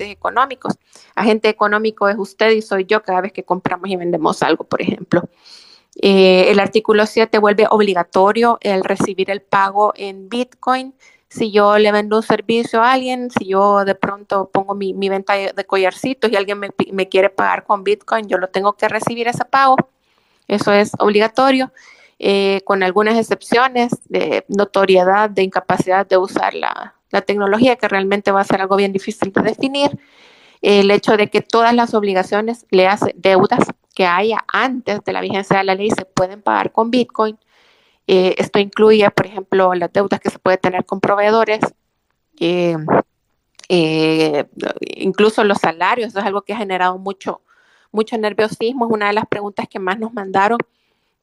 agentes económicos. Agente económico es usted y soy yo cada vez que compramos y vendemos algo, por ejemplo. Eh, el artículo 7 vuelve obligatorio el recibir el pago en Bitcoin. Si yo le vendo un servicio a alguien, si yo de pronto pongo mi, venta de collarcitos y alguien me, quiere pagar con Bitcoin, yo lo tengo que recibir ese pago. Eso es obligatorio. Eh, con algunas excepciones de notoriedad, de incapacidad de usar la, tecnología, que realmente va a ser algo bien difícil de definir. El hecho de que todas las obligaciones, le hace deudas que haya antes de la vigencia de la ley se pueden pagar con Bitcoin. Eh, esto incluye, por ejemplo, las deudas que se puede tener con proveedores, eh, incluso los salarios, eso es algo que ha generado mucho, mucho nerviosismo, es una de las preguntas que más nos mandaron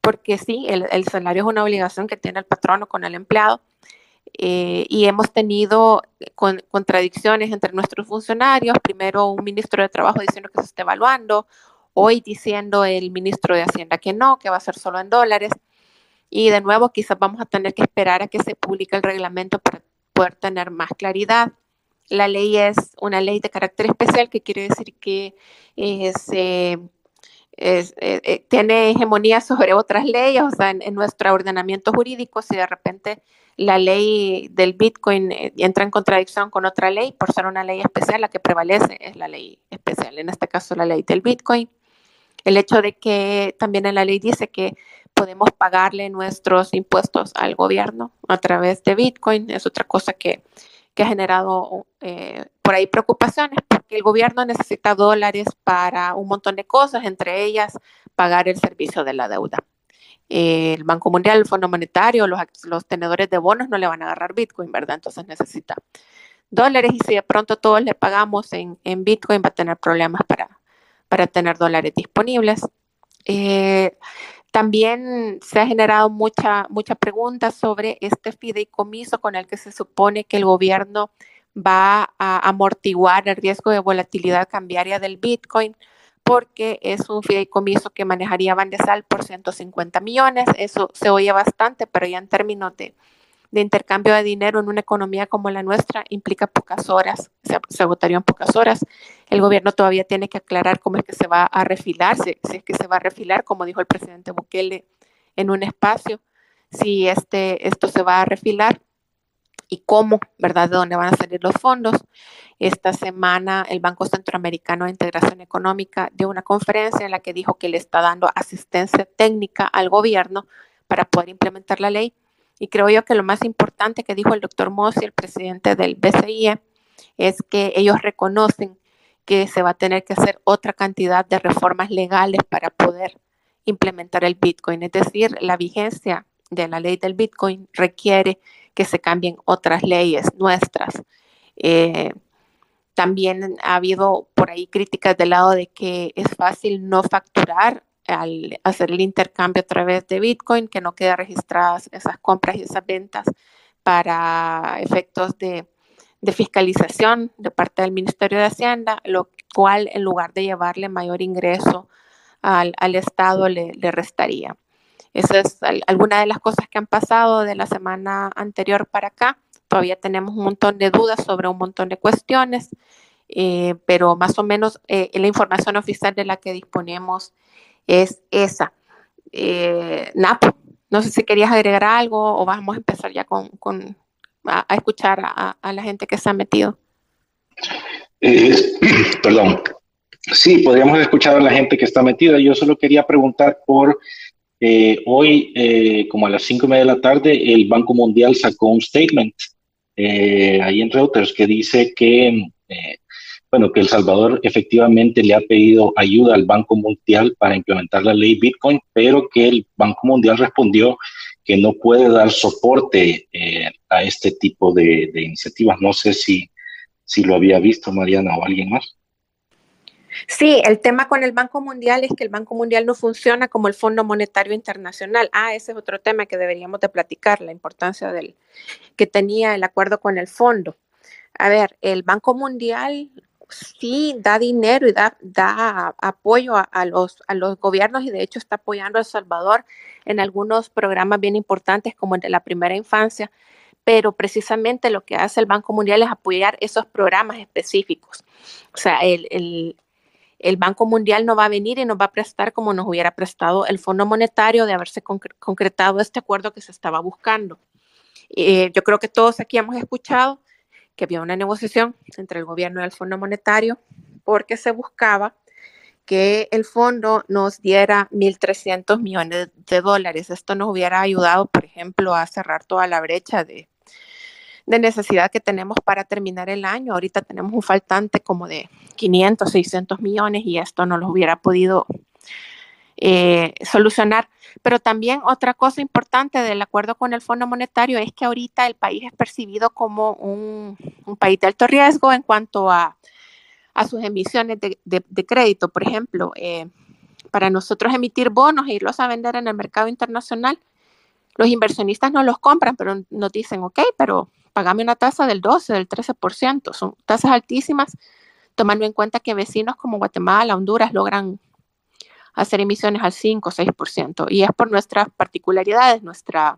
porque sí, el, salario es una obligación que tiene el patrono con el empleado. Eh, y hemos tenido contradicciones entre nuestros funcionarios. Primero un ministro de Trabajo diciendo que se está evaluando, hoy diciendo el ministro de Hacienda que no, que va a ser solo en dólares. Y de nuevo, quizás vamos a tener que esperar a que se publique el reglamento para poder tener más claridad. La ley es una ley de carácter especial, que quiere decir que se eh, eh, tiene hegemonía sobre otras leyes, o sea, en, nuestro ordenamiento jurídico, si de repente la ley del Bitcoin eh, entra en contradicción con otra ley, por ser una ley especial, la que prevalece es la ley especial, en este caso la ley del Bitcoin. El hecho de que también en la ley dice que podemos pagarle nuestros impuestos al gobierno a través de Bitcoin es otra cosa que, que ha generado por ahí preocupaciones porque el gobierno necesita dólares para un montón de cosas, entre ellas pagar el servicio de la deuda. el Banco Mundial, el Fondo Monetario, los, los tenedores de bonos no le van a agarrar Bitcoin, ¿verdad? Entonces necesita dólares y si de pronto todos le pagamos en, en Bitcoin va a tener problemas para, para tener dólares disponibles. Eh, también se ha generado mucha, mucha pregunta sobre este fideicomiso con el que se supone que el gobierno va a amortiguar el riesgo de volatilidad cambiaria del Bitcoin porque es un fideicomiso que manejaría Bandesal por 150 millones. Eso se oye bastante, pero ya en términos de, intercambio de dinero en una economía como la nuestra implica pocas horas, se, se agotarían pocas horas. El gobierno todavía tiene que aclarar cómo es que se va a refilar, si, si es que se va a refilar, como dijo el presidente Bukele en un espacio, si este, esto se va a refilar y cómo, ¿verdad? De dónde van a salir los fondos. Esta semana el Banco Centroamericano de Integración Económica dio una conferencia en la que dijo que le está dando asistencia técnica al gobierno para poder implementar la ley. Y creo yo que lo más importante que dijo el doctor Mossi, el presidente del BCIE, es que ellos reconocen que se va a tener que hacer otra cantidad de reformas legales para poder implementar el Bitcoin. Es decir, la vigencia de la ley del Bitcoin requiere que se cambien otras leyes nuestras. Eh, también ha habido por ahí críticas del lado de que es fácil no facturar al hacer el intercambio a través de Bitcoin, que no queden registradas esas compras y esas ventas para efectos de, fiscalización de parte del Ministerio de Hacienda, lo cual en lugar de llevarle mayor ingreso al, Estado le restaría. Esa es alguna de las cosas que han pasado de la semana anterior para acá. Todavía tenemos un montón de dudas sobre un montón de cuestiones, eh, pero más o menos eh, la información oficial de la que disponemos es esa. Eh, Napo, no sé si querías agregar algo o vamos a empezar ya con, a, escuchar a, a, la gente que se ha metido. perdón. Sí, podríamos escuchar a la gente que está metida. Yo solo quería preguntar por eh, hoy, eh, como a las cinco y media de la tarde, el Banco Mundial sacó un statement eh, ahí en Reuters que dice que, bueno, que El Salvador efectivamente le ha pedido ayuda al Banco Mundial para implementar la ley Bitcoin, pero que el Banco Mundial respondió que no puede dar soporte a este tipo de, de iniciativas. No sé si, si lo había visto Mariana o alguien más. Sí, el tema con el Banco Mundial es que el Banco Mundial no funciona como el Fondo Monetario Internacional. Ah, ese es otro tema que deberíamos de platicar, la importancia del que tenía el acuerdo con el fondo. A ver, el Banco Mundial sí da dinero y da, da apoyo a, los, a los gobiernos y de hecho está apoyando a El Salvador en algunos programas bien importantes como el de la primera infancia, pero precisamente lo que hace el Banco Mundial es apoyar esos programas específicos. O sea, el, Banco Mundial no va a venir y nos va a prestar como nos hubiera prestado el Fondo Monetario de haberse concretado este acuerdo que se estaba buscando. Eh, yo creo que todos aquí hemos escuchado que había una negociación entre el gobierno y el Fondo Monetario porque se buscaba que el fondo nos diera 1.300 millones de dólares. Esto nos hubiera ayudado, por ejemplo, a cerrar toda la brecha de, de necesidad que tenemos para terminar el año. Ahorita tenemos un faltante como de 500, 600 millones y esto no lo hubiera podido eh, solucionar. Pero también otra cosa importante del acuerdo con el Fondo Monetario es que ahorita el país es percibido como un, país de alto riesgo en cuanto a, sus emisiones de, crédito. Por ejemplo, eh, para nosotros emitir bonos e irlos a vender en el mercado internacional, los inversionistas no los compran, pero nos dicen, ok, pero pagame una tasa del 12, del 13%. Son tasas altísimas, tomando en cuenta que vecinos como Guatemala, Honduras logran hacer emisiones al 5 o 6%. Y es por nuestras particularidades, nuestra,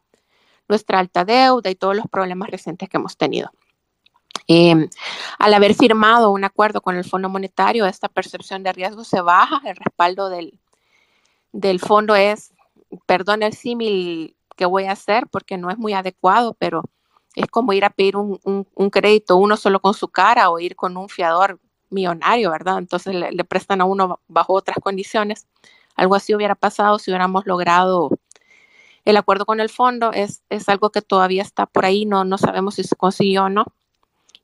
nuestra alta deuda y todos los problemas recientes que hemos tenido. Em, al haber firmado un acuerdo con el Fondo Monetario, esta percepción de riesgo se baja, el respaldo del, del fondo es, perdón el símil que voy a hacer porque no es muy adecuado, pero es como ir a pedir un, un, crédito uno solo con su cara o ir con un fiador millonario, ¿verdad? Entonces le, prestan a uno bajo otras condiciones. Algo así hubiera pasado si hubiéramos logrado el acuerdo con el fondo. Es, es algo que todavía está por ahí, no, no sabemos si se consiguió o no.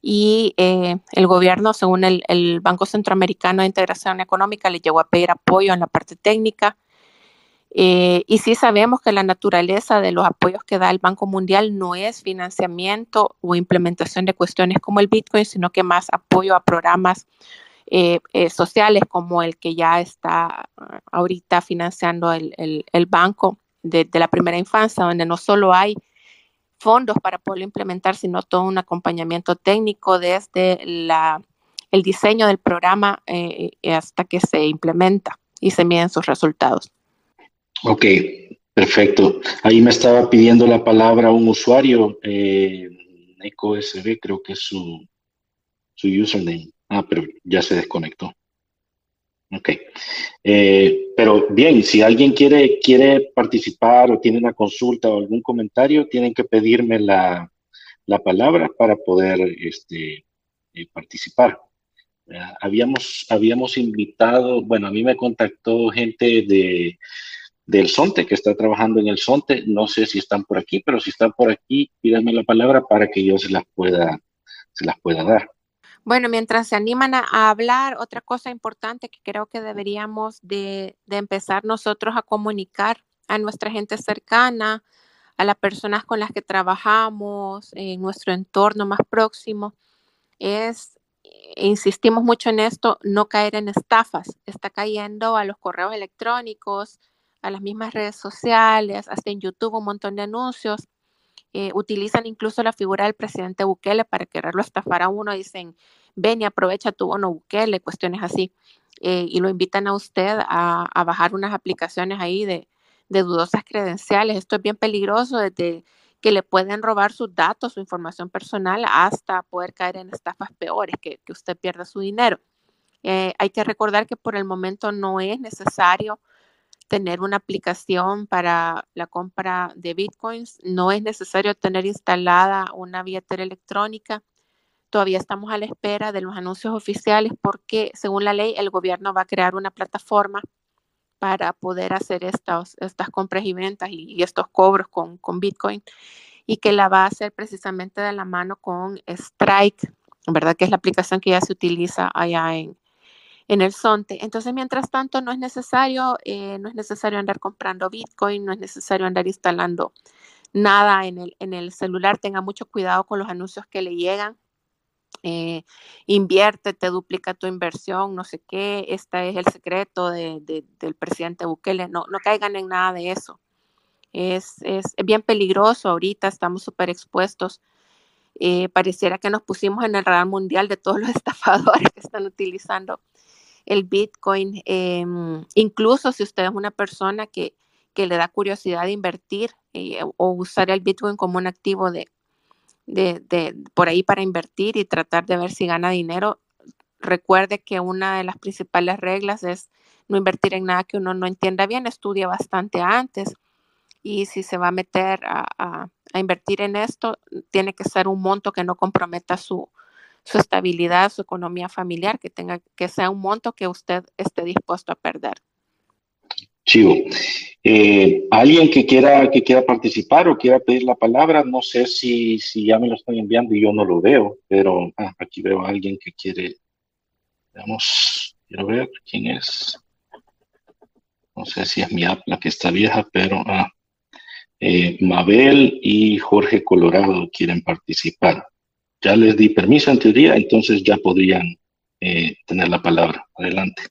Y eh, el gobierno, según el, el, Banco Centroamericano de Integración Económica, le llegó a pedir apoyo en la parte técnica. Eh, y sí sabemos que la naturaleza de los apoyos que da el Banco Mundial no es financiamiento o implementación de cuestiones como el Bitcoin, sino que más apoyo a programas eh, eh, sociales como el que ya está ah, ahorita financiando el, el, banco de, la primera infancia, donde no solo hay fondos para poderlo implementar, sino todo un acompañamiento técnico desde la, el diseño del programa hasta que se implementa y se miden sus resultados. Ok, perfecto. Ahí me estaba pidiendo la palabra un usuario, eh, creo que es su, su username. Ah, pero ya se desconectó. Ok. Eh, pero bien, si alguien quiere, quiere participar o tiene una consulta o algún comentario, tienen que pedirme la, la palabra para poder este, eh, participar. habíamos, habíamos invitado, bueno, a mí me contactó gente de del SONTE, que está trabajando en el SONTE. No sé si están por aquí, pero si están por aquí, pídanme la palabra para que yo se las pueda, se las pueda dar. Bueno, mientras se animan a, hablar, otra cosa importante que creo que deberíamos de, de, empezar nosotros a comunicar a nuestra gente cercana, a las personas con las que trabajamos, en nuestro entorno más próximo, es, insistimos mucho en esto, no caer en estafas. Está cayendo a los correos electrónicos, a las mismas redes sociales, hasta en YouTube un montón de anuncios. Eh, utilizan incluso la figura del presidente Bukele para quererlo estafar a uno. Dicen, ven y aprovecha tu bono Bukele, cuestiones así. Eh, y lo invitan a usted a, bajar unas aplicaciones ahí de, dudosas credenciales. Esto es bien peligroso desde que le pueden robar sus datos, su información personal, hasta poder caer en estafas peores, que, usted pierda su dinero. Eh, hay que recordar que por el momento no es necesario tener una aplicación para la compra de bitcoins. No es necesario tener instalada una billetera electrónica. Todavía estamos a la espera de los anuncios oficiales porque, según la ley, el gobierno va a crear una plataforma para poder hacer estas, estas compras y ventas y, estos cobros con, con Bitcoin y que la va a hacer precisamente de la mano con Strike, ¿verdad? Que es la aplicación que ya se utiliza allá en, en el Sonte. Entonces, mientras tanto, no es necesario, eh, no es necesario andar comprando Bitcoin, no es necesario andar instalando nada en el, en el celular. Tenga mucho cuidado con los anuncios que le llegan. Eh, invierte, te duplica tu inversión, no sé qué, este es el secreto de, del presidente Bukele, no, no caigan en nada de eso. Es, es bien peligroso ahorita, estamos súper expuestos. Eh, pareciera que nos pusimos en el radar mundial de todos los estafadores que están utilizando el Bitcoin. Em, incluso si usted es una persona que, le da curiosidad de invertir eh, o usar el Bitcoin como un activo de, de, por ahí para invertir y tratar de ver si gana dinero, recuerde que una de las principales reglas es no invertir en nada que uno no entienda bien, estudia bastante antes y si se va a meter a, invertir en esto, tiene que ser un monto que no comprometa su, su estabilidad, su economía familiar, que tenga que sea un monto que usted esté dispuesto a perder. Chivo. Eh, alguien que quiera, que quiera participar o quiera pedir la palabra, no sé si, si ya me lo están enviando y yo no lo veo, pero ah, aquí veo a alguien que quiere, veamos, quiero ver quién es. No sé si es mi app la que está vieja, pero ah, eh, Mabel y Jorge Colorado quieren participar. Ya les di permiso en teoría, entonces ya podrían eh, tener la palabra. Adelante.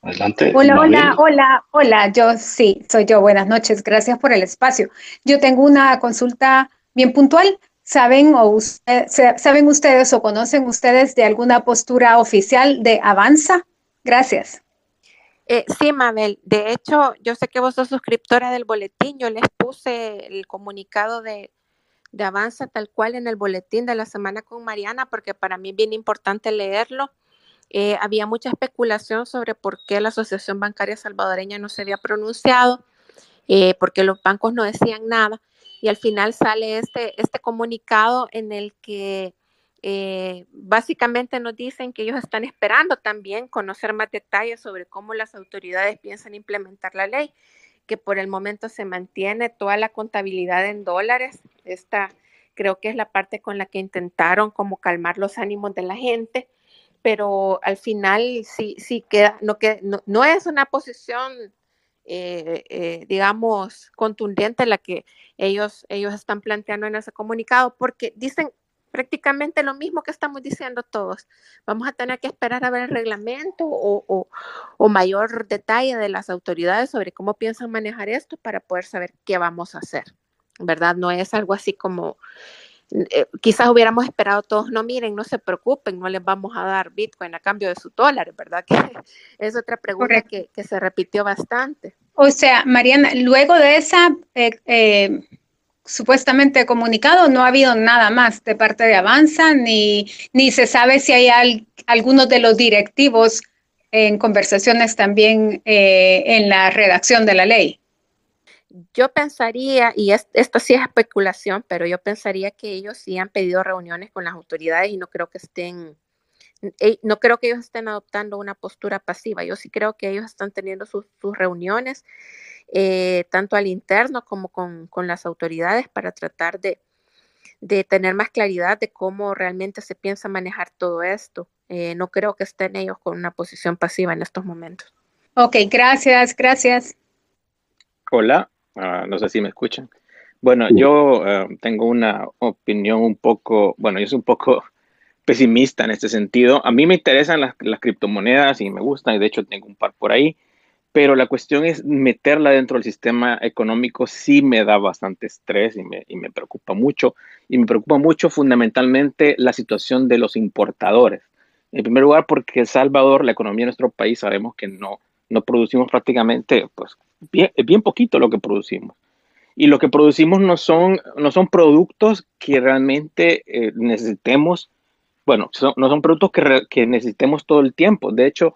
Adelante. Hola, hola, hola, hola. Yo sí, soy yo. Buenas noches. Gracias por el espacio. Yo tengo una consulta bien puntual. ¿Saben, o ¿Saben ustedes o conocen ustedes de alguna postura oficial de Avanza? Gracias. Eh, sí, Mabel. De hecho, yo sé que vos sos suscriptora del boletín. Yo les puse el comunicado de, de Avanza tal cual en el boletín de la semana con Mariana, porque para mí es bien importante leerlo eh, había mucha especulación sobre por qué la Asociación Bancaria Salvadoreña no se había pronunciado, eh, porque los bancos no decían nada. Y al final sale este, este comunicado en el que eh, básicamente nos dicen que ellos están esperando también conocer más detalles sobre cómo las autoridades piensan implementar la ley, que por el momento se mantiene toda la contabilidad en dólares. Esta creo que es la parte con la que intentaron como calmar los ánimos de la gente pero al final sí, sí queda, no, que, no, es una posición, eh, eh, digamos, contundente la que ellos, ellos están planteando en ese comunicado, porque dicen prácticamente lo mismo que estamos diciendo todos. Vamos a tener que esperar a ver el reglamento o, o, mayor detalle de las autoridades sobre cómo piensan manejar esto para poder saber qué vamos a hacer. ¿Verdad? No es algo así como eh, quizás hubiéramos esperado todos, no miren, no se preocupen, no les vamos a dar Bitcoin a cambio de su dólar, ¿verdad? Que es otra pregunta que, se repitió bastante. O sea, Mariana, luego de esa eh, eh, supuestamente comunicado, no ha habido nada más de parte de Avanza, ni, ni se sabe si hay algunos de los directivos en conversaciones también en la redacción de la ley yo pensaría, y esto sí es especulación, pero yo pensaría que ellos sí han pedido reuniones con las autoridades y no creo que estén, eh, no creo que ellos estén adoptando una postura pasiva. Yo sí creo que ellos están teniendo sus, reuniones, eh, tanto al interno como con, las autoridades, para tratar de, tener más claridad de cómo realmente se piensa manejar todo esto. Eh, no creo que estén ellos con una posición pasiva en estos momentos. Ok, gracias, gracias. Hola, Ah, no sé si me escuchan. Bueno, yo ah, tengo una opinión un poco, bueno, yo soy un poco pesimista en este sentido. A mí me interesan las, criptomonedas y me gustan, y de hecho tengo un par por ahí, pero la cuestión es meterla dentro del sistema económico sí me da bastante estrés y me, y me preocupa mucho. Y me preocupa mucho fundamentalmente la situación de los importadores. En primer lugar, porque El Salvador, la economía de nuestro país, sabemos que no, no producimos prácticamente pues, bien, bien poquito lo que producimos. Y lo que producimos no son, no son productos que realmente eh, necesitemos, bueno, no son productos que, que, necesitemos todo el tiempo. De hecho,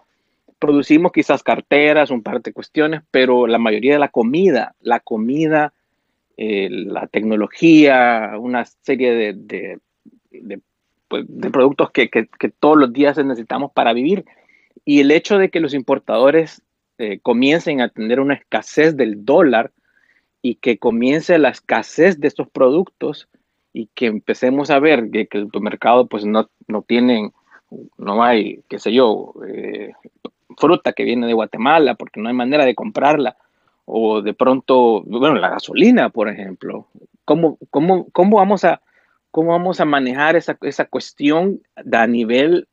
producimos quizás carteras, un par de cuestiones, pero la mayoría de la comida, la comida, eh, la tecnología, una serie de, de, pues, productos que, todos los días necesitamos para vivir. Y el hecho de que los importadores eh, comiencen a tener una escasez del dólar y que comience la escasez de estos productos y que empecemos a ver que, el mercado pues no, no tienen, no hay, qué sé yo, eh, fruta que viene de Guatemala porque no hay manera de comprarla o de pronto, bueno, la gasolina, por ejemplo. ¿Cómo, cómo, cómo vamos a, cómo vamos a manejar esa, esa cuestión a nivel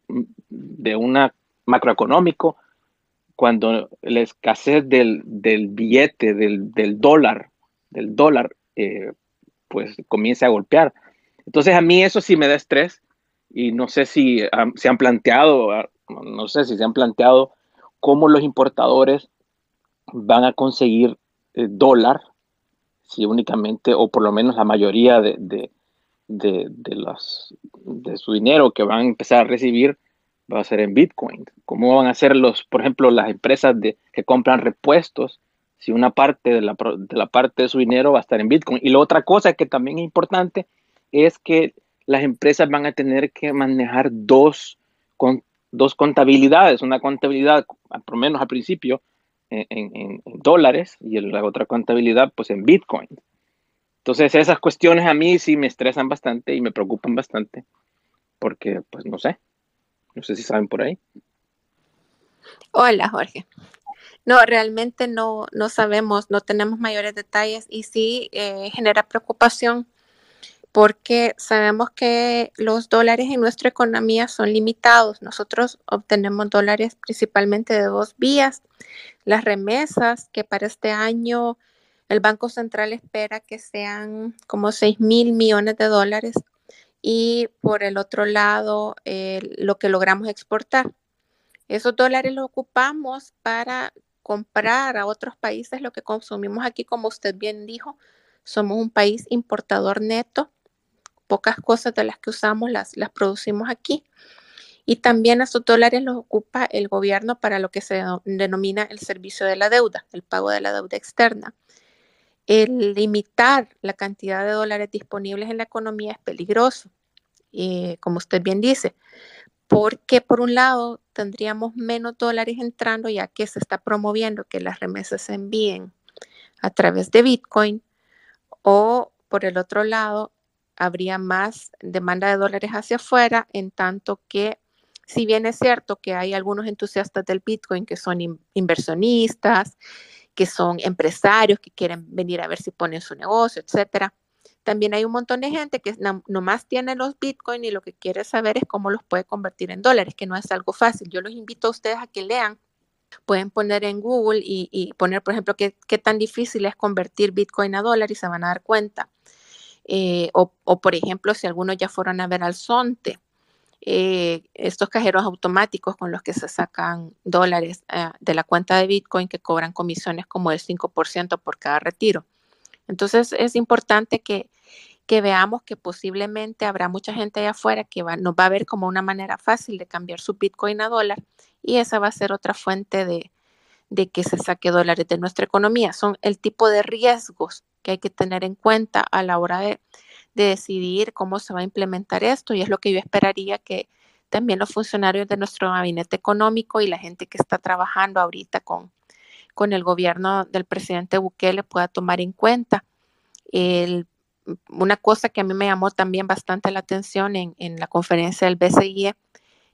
de una macroeconómico cuando la escasez del, billete, del, dólar, del dólar, eh, pues comience a golpear. Entonces a mí eso sí me da estrés y no sé si se han planteado, ah, no sé si se han planteado cómo los importadores van a conseguir eh, dólar, si únicamente, o por lo menos la mayoría de, de, de, los, de su dinero que van a empezar a recibir va a ser en Bitcoin. ¿Cómo van a ser los, por ejemplo, las empresas de, que compran repuestos? Si una parte de la, de la parte de su dinero va a estar en Bitcoin. Y la otra cosa que también es importante es que las empresas van a tener que manejar dos, con, dos contabilidades. Una contabilidad, por lo menos al principio, en, dólares y la otra contabilidad, pues en Bitcoin. Entonces esas cuestiones a mí sí me estresan bastante y me preocupan bastante porque pues no sé, no sé si saben por ahí. Hola Jorge. No, realmente no, no sabemos, no tenemos mayores detalles y sí eh, genera preocupación porque sabemos que los dólares en nuestra economía son limitados. Nosotros obtenemos dólares principalmente de dos vías. Las remesas, que para este año el Banco Central espera que sean como 6 mil millones de dólares y por el otro lado lo que logramos exportar. Esos dólares los ocupamos para comprar a otros países lo que consumimos aquí, como usted bien dijo, somos un país importador neto, pocas cosas de las que usamos las, las producimos aquí. Y también esos dólares los ocupa el gobierno para lo que se denomina el servicio de la deuda, el pago de la deuda externa el limitar la cantidad de dólares disponibles en la economía es peligroso, eh, como usted bien dice, porque por un lado tendríamos menos dólares entrando ya que se está promoviendo que las remesas se envíen a través de Bitcoin o por el otro lado habría más demanda de dólares hacia afuera en tanto que si bien es cierto que hay algunos entusiastas del Bitcoin que son inversionistas, que son empresarios que quieren venir a ver si ponen su negocio, etcétera. También hay un montón de gente que nomás tiene los Bitcoin y lo que quiere saber es cómo los puede convertir en dólares, que no es algo fácil. Yo los invito a ustedes a que lean. Pueden poner en Google y, poner, por ejemplo, qué, qué, tan difícil es convertir Bitcoin a dólar y se van a dar cuenta. Eh, o, o, por ejemplo, si algunos ya fueron a ver al Sonte, eh, estos cajeros automáticos con los que se sacan dólares eh, de la cuenta de Bitcoin que cobran comisiones como el 5% por cada retiro. Entonces es importante que, que, veamos que posiblemente habrá mucha gente allá afuera que va, nos va a ver como una manera fácil de cambiar su Bitcoin a dólar y esa va a ser otra fuente de, de que se saque dólares de nuestra economía. Son el tipo de riesgos que hay que tener en cuenta a la hora de, de decidir cómo se va a implementar esto y es lo que yo esperaría que también los funcionarios de nuestro gabinete económico y la gente que está trabajando ahorita con, con el gobierno del presidente Bukele pueda tomar en cuenta. El, una cosa que a mí me llamó también bastante la atención en, en la conferencia del BCIE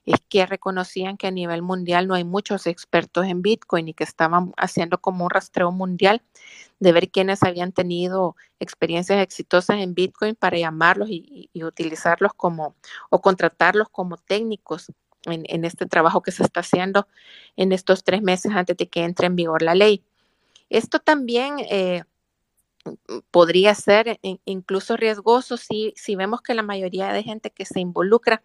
es que reconocían que a nivel mundial no hay muchos expertos en Bitcoin y que estaban haciendo como un rastreo mundial de ver quiénes habían tenido experiencias exitosas en Bitcoin para llamarlos y, utilizarlos como o contratarlos como técnicos en, este trabajo que se está haciendo en estos tres meses antes de que entre en vigor la ley. Esto también eh, podría ser incluso riesgoso si, si vemos que la mayoría de gente que se involucra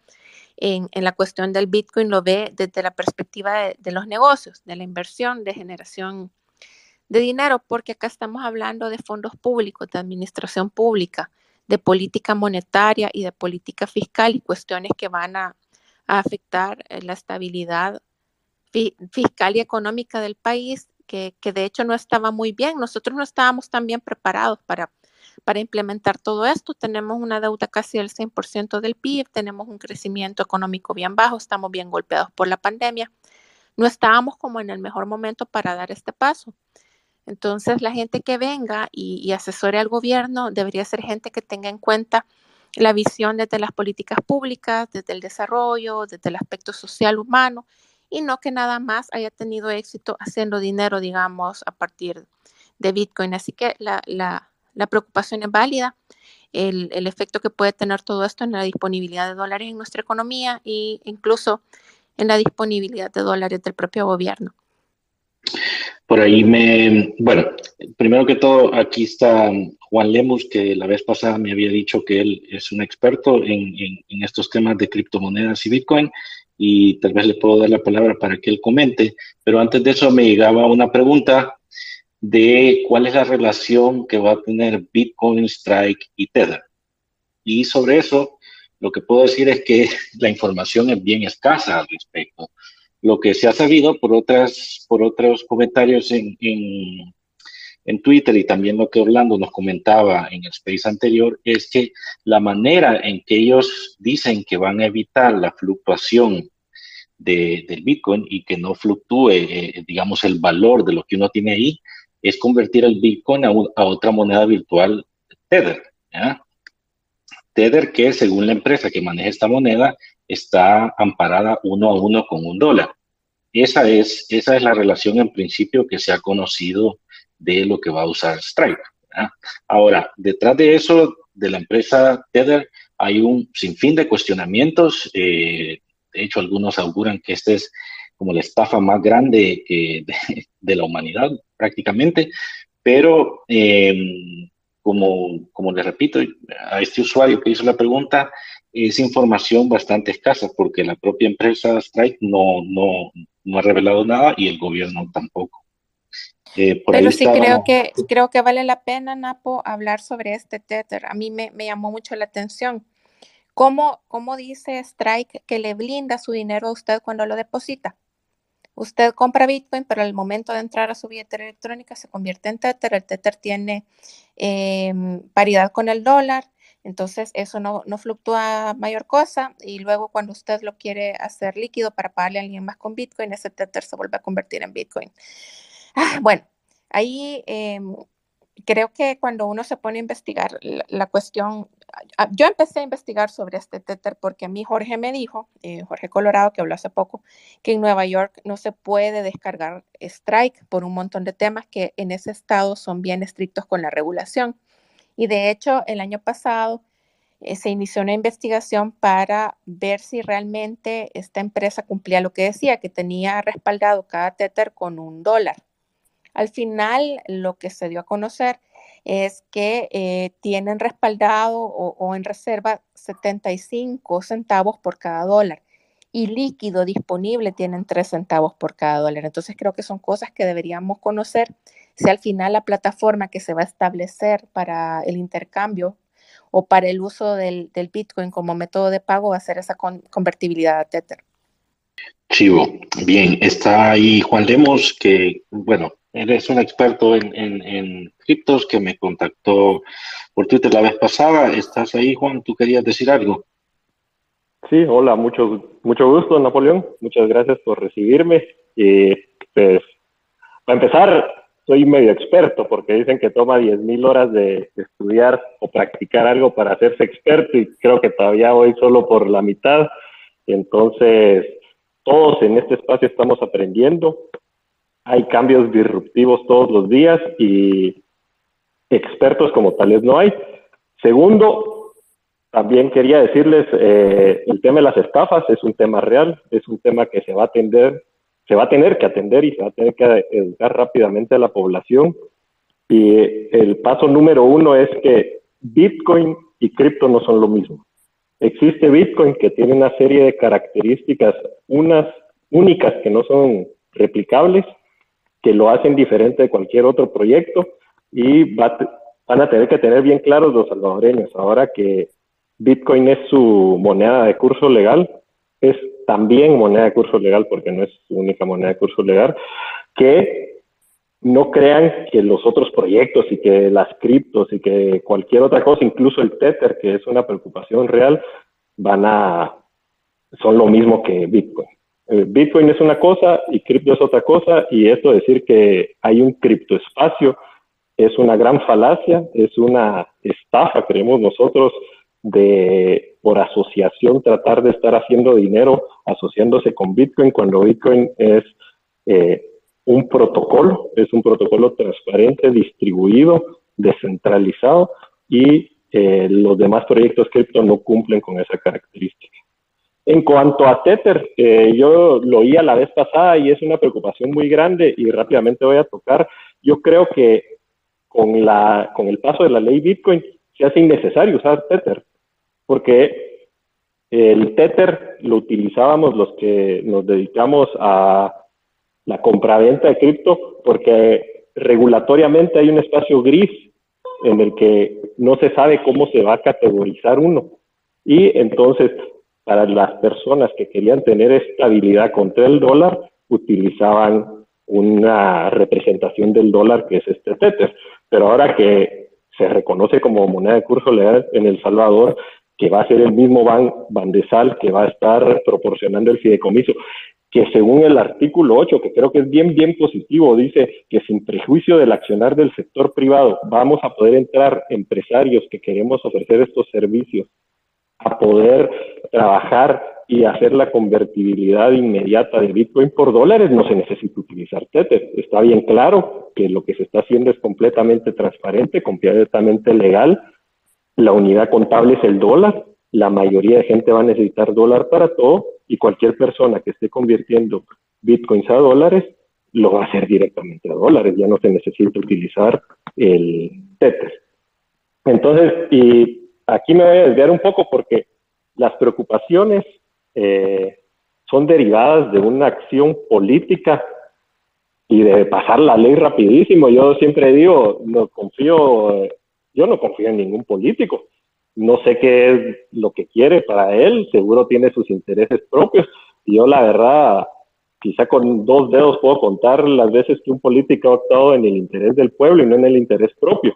en, la cuestión del Bitcoin lo ve desde la perspectiva de, los negocios, de la inversión, de generación de dinero, porque acá estamos hablando de fondos públicos, de administración pública, de política monetaria y de política fiscal y cuestiones que van a, afectar eh, la estabilidad fiscal y económica del país, que, de hecho no estaba muy bien. Nosotros no estábamos tan bien preparados para para implementar todo esto. Tenemos una deuda casi del 100% del PIB, tenemos un crecimiento económico bien bajo, estamos bien golpeados por la pandemia. No estábamos como en el mejor momento para dar este paso. Entonces, la gente que venga y, asesore al gobierno debería ser gente que tenga en cuenta la visión desde las políticas públicas, desde el desarrollo, desde el aspecto social humano, y no que nada más haya tenido éxito haciendo dinero, digamos, a partir de Bitcoin. Así que la, la, preocupación es válida, el, el, efecto que puede tener todo esto en la disponibilidad de dólares en nuestra economía e incluso en la disponibilidad de dólares del propio gobierno. Por ahí me, bueno, primero que todo, aquí está Juan Lemus, que la vez pasada me había dicho que él es un experto en, en estos temas de criptomonedas y Bitcoin, y tal vez le puedo dar la palabra para que él comente, pero antes de eso me llegaba una pregunta de cuál es la relación que va a tener Bitcoin, Strike y Tether. Y sobre eso, lo que puedo decir es que la información es bien escasa al respecto. Lo que se ha sabido por, otras, por otros comentarios en, en, en Twitter y también lo que Orlando nos comentaba en el space anterior es que la manera en que ellos dicen que van a evitar la fluctuación de, del Bitcoin y que no fluctúe, eh, digamos, el valor de lo que uno tiene ahí, es convertir el Bitcoin a, a otra moneda virtual, Tether. Tether que según la empresa que maneja esta moneda está amparada uno a uno con un dólar. Esa es, esa es la relación en principio que se ha conocido de lo que va a usar Stripe. Ahora, detrás de eso, de la empresa Tether, hay un sinfín de cuestionamientos. Eh, de hecho, algunos auguran que esta es como la estafa más grande de, de, la humanidad, prácticamente. Pero, eh, como, como les repito a este usuario que hizo la pregunta, es información bastante escasa porque la propia empresa Stripe no, no, no ha revelado nada y el gobierno tampoco. Eh, Pero sí creo que, creo que vale la pena, Napo, hablar sobre este Tether. A mí me, me llamó mucho la atención. ¿Cómo, ¿Cómo, dice Strike que le blinda su dinero a usted cuando lo deposita? Usted compra Bitcoin, pero al momento de entrar a su billetera electrónica se convierte en Tether. El Tether tiene em, paridad con el dólar, entonces eso no, no, fluctúa mayor cosa. Y luego cuando usted lo quiere hacer líquido para pagarle a alguien más con Bitcoin, ese Tether se vuelve a convertir en Bitcoin. Ah, bueno, ahí em, creo que cuando uno se pone a investigar la, cuestión, ah, yo empecé a investigar sobre este Tether porque a mí Jorge me dijo, eh, Jorge Colorado, que habló hace poco, que en Nueva York no se puede descargar Strike por un montón de temas que en ese estado son bien estrictos con la regulación. Y de hecho, el año pasado eh, se inició una investigación para ver si realmente esta empresa cumplía lo que decía, que tenía respaldado cada Tether con un dólar. Al final, lo que se dio a conocer es que eh, tienen respaldado o, en reserva 75 centavos por cada dólar y líquido disponible tienen 3 centavos por cada dólar. Entonces creo que son cosas que deberíamos conocer si al final la plataforma que se va a establecer para el intercambio o para el uso del, Bitcoin como método de pago va a ser esa convertibilidad a Tether. Chivo, bien, está ahí Juan Lemos, que, bueno, Eres un experto en, en, criptos que me contactó por Twitter la vez pasada. ¿Estás ahí, Juan? ¿Tú querías decir algo? Sí, hola, mucho, mucho gusto, Napoleón. Muchas gracias por recibirme. Y pues, para empezar, soy medio experto porque dicen que toma 10.000 horas de, estudiar o practicar algo para hacerse experto y creo que todavía voy solo por la mitad. Entonces, todos en este espacio estamos aprendiendo hay cambios disruptivos todos los días y expertos como tales no hay. Segundo, también quería decirles, eh, el tema de las estafas es un tema real, es un tema que se va a atender, se va a tener que atender y se va a tener que educar rápidamente a la población. Y el paso número uno es que Bitcoin y cripto no son lo mismo. Existe Bitcoin que tiene una serie de características, unas únicas que no son replicables, que lo hacen diferente de cualquier otro proyecto y van a tener que tener bien claros los salvadoreños. Ahora que Bitcoin es su moneda de curso legal, es también moneda de curso legal porque no es su única moneda de curso legal, que no crean que los otros proyectos y que las criptos y que cualquier otra cosa, incluso el Tether, que es una preocupación real, van a, son lo mismo que Bitcoin. Eh, Bitcoin es una cosa y cripto es otra cosa y esto decir que hay un criptoespacio es una gran falacia, es una estafa, creemos nosotros, de por asociación tratar de estar haciendo dinero asociándose con Bitcoin cuando Bitcoin es eh, un protocolo, es un protocolo transparente, distribuido, descentralizado y eh, los demás proyectos cripto no cumplen con esa característica. En cuanto a Tether, eh, yo lo oí a la vez pasada y es una preocupación muy grande y rápidamente voy a tocar. Yo creo que con, la, con el paso de la ley Bitcoin se hace innecesario usar Tether, porque el Tether lo utilizábamos los que nos dedicamos a la compraventa de cripto, porque regulatoriamente hay un espacio gris en el que no se sabe cómo se va a categorizar uno. Y entonces, para las personas que querían tener estabilidad contra el dólar, utilizaban una representación del dólar que es este Tether. Pero ahora que se reconoce como moneda de curso legal en El Salvador, que va a ser el mismo Ban Bandesal que va a estar proporcionando el fideicomiso, que según el artículo 8, que creo que es bien, bien positivo, dice que sin prejuicio del accionar del sector privado, vamos a poder entrar empresarios que queremos ofrecer estos servicios a poder trabajar y hacer la convertibilidad inmediata de Bitcoin por dólares, no se necesita utilizar Tether. Está bien claro que lo que se está haciendo es completamente transparente, completamente legal. La unidad contable es el dólar. La mayoría de gente va a necesitar dólar para todo y cualquier persona que esté convirtiendo Bitcoins a dólares lo va a hacer directamente a dólares. Ya no se necesita utilizar el Tether. Entonces, y aquí me voy a desviar un poco porque las preocupaciones eh, son derivadas de una acción política y de pasar la ley rapidísimo. Yo siempre digo, no confío, yo no confío en ningún político. No sé qué es lo que quiere para él, seguro tiene sus intereses propios. Y yo la verdad, quizá con dos dedos puedo contar las veces que un político ha optado en el interés del pueblo y no en el interés propio.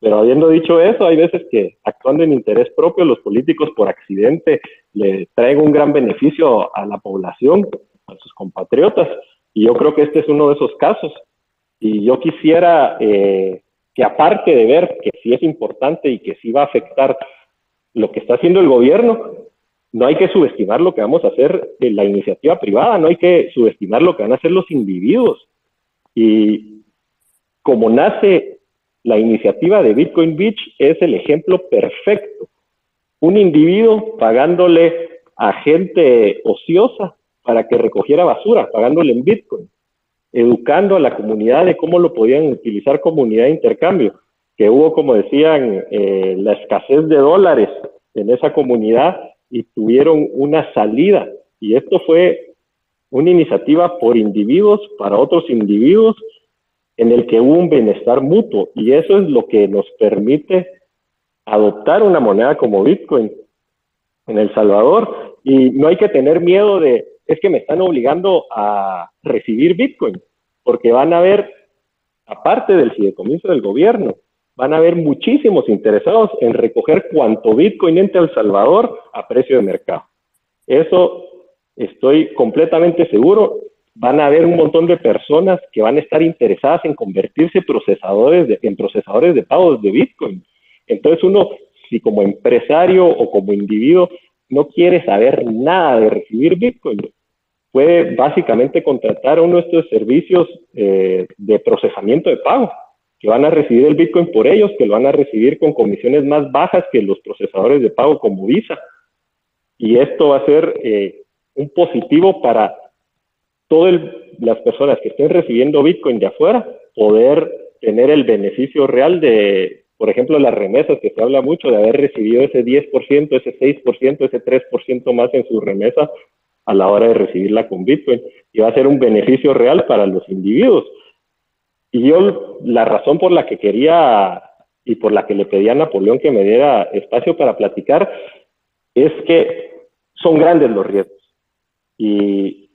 Pero habiendo dicho eso, hay veces que actuando en interés propio, los políticos por accidente le traen un gran beneficio a la población, a sus compatriotas. Y yo creo que este es uno de esos casos. Y yo quisiera eh, que aparte de ver que sí es importante y que sí va a afectar lo que está haciendo el gobierno, no hay que subestimar lo que vamos a hacer en la iniciativa privada, no hay que subestimar lo que van a hacer los individuos. Y como nace la iniciativa de Bitcoin Beach es el ejemplo perfecto. Un individuo pagándole a gente ociosa para que recogiera basura, pagándole en Bitcoin, educando a la comunidad de cómo lo podían utilizar como unidad de intercambio, que hubo, como decían, eh, la escasez de dólares en esa comunidad y tuvieron una salida. Y esto fue una iniciativa por individuos, para otros individuos, en el que hubo un bienestar mutuo y eso es lo que nos permite adoptar una moneda como Bitcoin en El Salvador y no hay que tener miedo de es que me están obligando a recibir Bitcoin porque van a haber aparte del fideicomiso del gobierno van a haber muchísimos interesados en recoger cuanto Bitcoin entre El Salvador a precio de mercado. Eso estoy completamente seguro van a haber un montón de personas que van a estar interesadas en convertirse procesadores en procesadores de pagos de Bitcoin. Entonces uno, si como empresario o como individuo no quiere saber nada de recibir Bitcoin, puede básicamente contratar uno de estos servicios eh, de procesamiento de pago, que van a recibir el Bitcoin por ellos, que lo van a recibir con comisiones más bajas que los procesadores de pago como Visa. Y esto va a ser eh, un positivo para todas las personas que estén recibiendo Bitcoin de afuera poder tener el beneficio real de, por ejemplo, las remesas, que se habla mucho de haber recibido ese 10%, ese 6%, ese 3% más en su remesa a la hora de recibirla con Bitcoin. Y va a ser un beneficio real para los individuos. Y yo, la razón por la que quería y por la que le pedí a Napoleón que me diera espacio para platicar es que son grandes los riesgos. Y,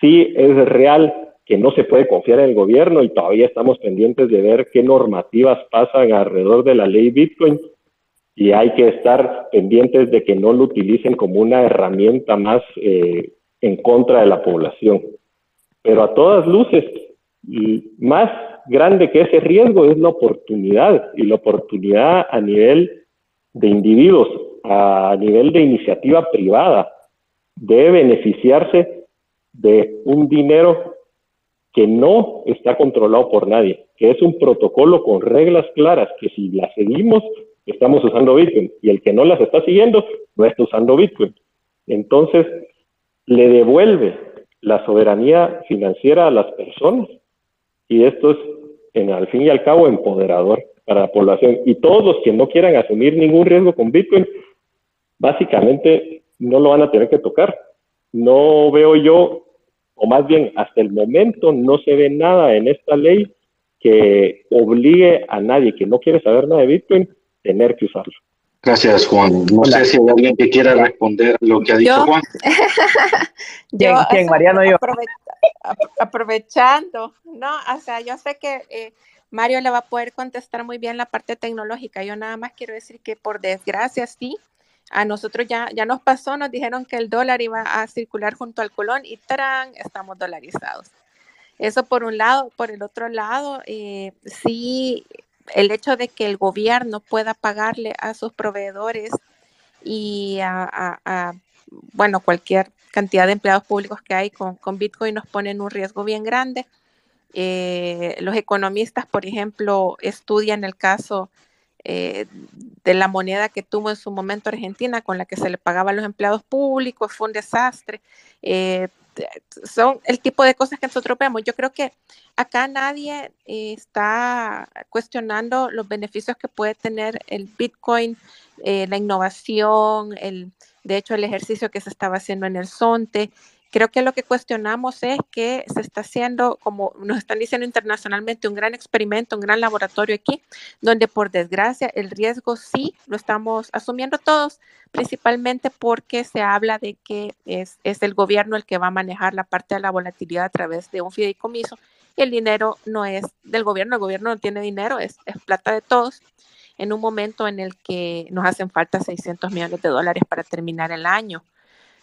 sí es real que no se puede confiar en el gobierno y todavía estamos pendientes de ver qué normativas pasan alrededor de la ley Bitcoin y hay que estar pendientes de que no lo utilicen como una herramienta más eh, en contra de la población. Pero a todas luces, más grande que ese riesgo es la oportunidad y la oportunidad a nivel de individuos, a nivel de iniciativa privada, de beneficiarse de un dinero que no está controlado por nadie, que es un protocolo con reglas claras, que si las seguimos, estamos usando Bitcoin, y el que no las está siguiendo, no está usando Bitcoin. Entonces, le devuelve la soberanía financiera a las personas, y esto es, en, al fin y al cabo, empoderador para la población. Y todos los que no quieran asumir ningún riesgo con Bitcoin, básicamente no lo van a tener que tocar. No veo yo o más bien hasta el momento no se ve nada en esta ley que obligue a nadie que no quiere saber nada de Bitcoin tener que usarlo. Gracias, Juan. No sé si hay alguien que quiera responder lo que ha dicho Juan. yo, ¿Quién, Mariano, yo. aprovechando, ¿no? O sea, yo sé que eh, Mario le va a poder contestar muy bien la parte tecnológica. Yo nada más quiero decir que por desgracia sí, a nosotros ya, ya nos pasó, nos dijeron que el dólar iba a circular junto al colón y ¡tarán! estamos dolarizados. Eso por un lado. Por el otro lado, eh, sí, el hecho de que el gobierno pueda pagarle a sus proveedores y a, bueno, cualquier cantidad de empleados públicos que hay con, con Bitcoin nos pone en un riesgo bien grande. Eh, los economistas, por ejemplo, estudian el caso eh, de la moneda que tuvo en su momento Argentina, con la que se le pagaba a los empleados públicos, fue un desastre. Eh, son el tipo de cosas que nosotros vemos. Yo creo que acá nadie está cuestionando los beneficios que puede tener el Bitcoin, la innovación, el, de hecho el ejercicio que se estaba haciendo en el SONTE. Creo que lo que cuestionamos es que se está haciendo, como nos están diciendo internacionalmente, un gran experimento, un gran laboratorio aquí, donde por desgracia el riesgo sí lo estamos asumiendo todos, principalmente porque se habla de que es, el gobierno el que va a manejar la parte de la volatilidad a través de un fideicomiso y el dinero no es del gobierno, el gobierno no tiene dinero, es, es plata de todos en un momento en el que nos hacen falta 600 millones de dólares para terminar el año.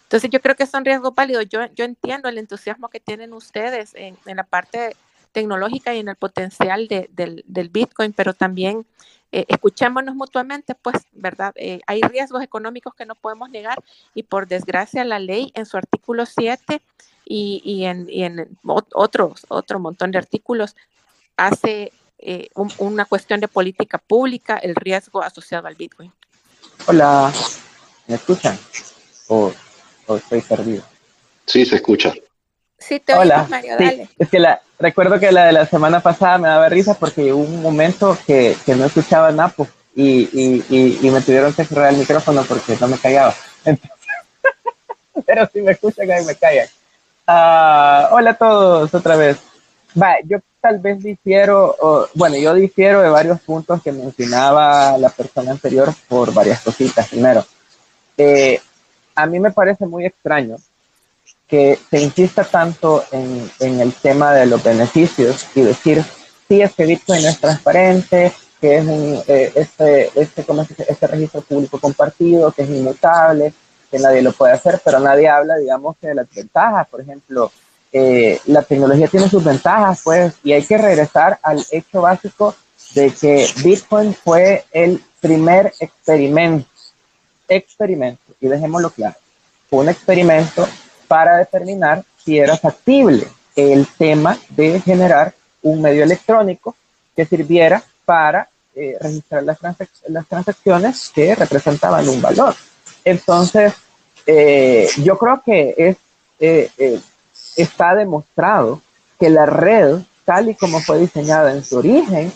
Entonces yo creo que son riesgos válidos. Yo, yo entiendo el entusiasmo que tienen ustedes en, la parte tecnológica y en el potencial del, Bitcoin, pero también eh, escuchémonos mutuamente, pues, ¿verdad? Eh, hay riesgos económicos que no podemos negar y por desgracia la ley en su artículo 7 y, en, otros, otro montón de artículos hace eh, una cuestión de política pública el riesgo asociado al Bitcoin. Hola, ¿me escuchan? Estoy perdido? Sí, se escucha. Sí, te Hola. Mario, dale. es que la, recuerdo que la de la semana pasada me daba risa porque hubo un momento que, que no escuchaba Napo y, y, y, me tuvieron que cerrar el micrófono porque no me callaba. pero si me escuchan, ahí me callan. Ah, hola a todos, otra vez. Va, yo tal vez difiero, bueno, yo difiero de varios puntos que mencionaba la persona anterior por varias cositas. Primero, eh, a mí me parece muy extraño que se insista tanto en, el tema de los beneficios y decir, sí, es que Bitcoin es transparente, que es un, eh, este, este, este registro público compartido, que es inmutable, que nadie lo puede hacer, pero nadie habla, digamos, de las ventajas. Por ejemplo, eh, la tecnología tiene sus ventajas, pues, y hay que regresar al hecho básico de que Bitcoin fue el primer experimento experimento, y dejémoslo claro, fue un experimento para determinar si era factible el tema de generar un medio electrónico que sirviera para eh, registrar las, las, transacciones que representaban un valor. Entonces, eh, yo creo que es, eh, está demostrado que la red, tal y como fue diseñada en su origen,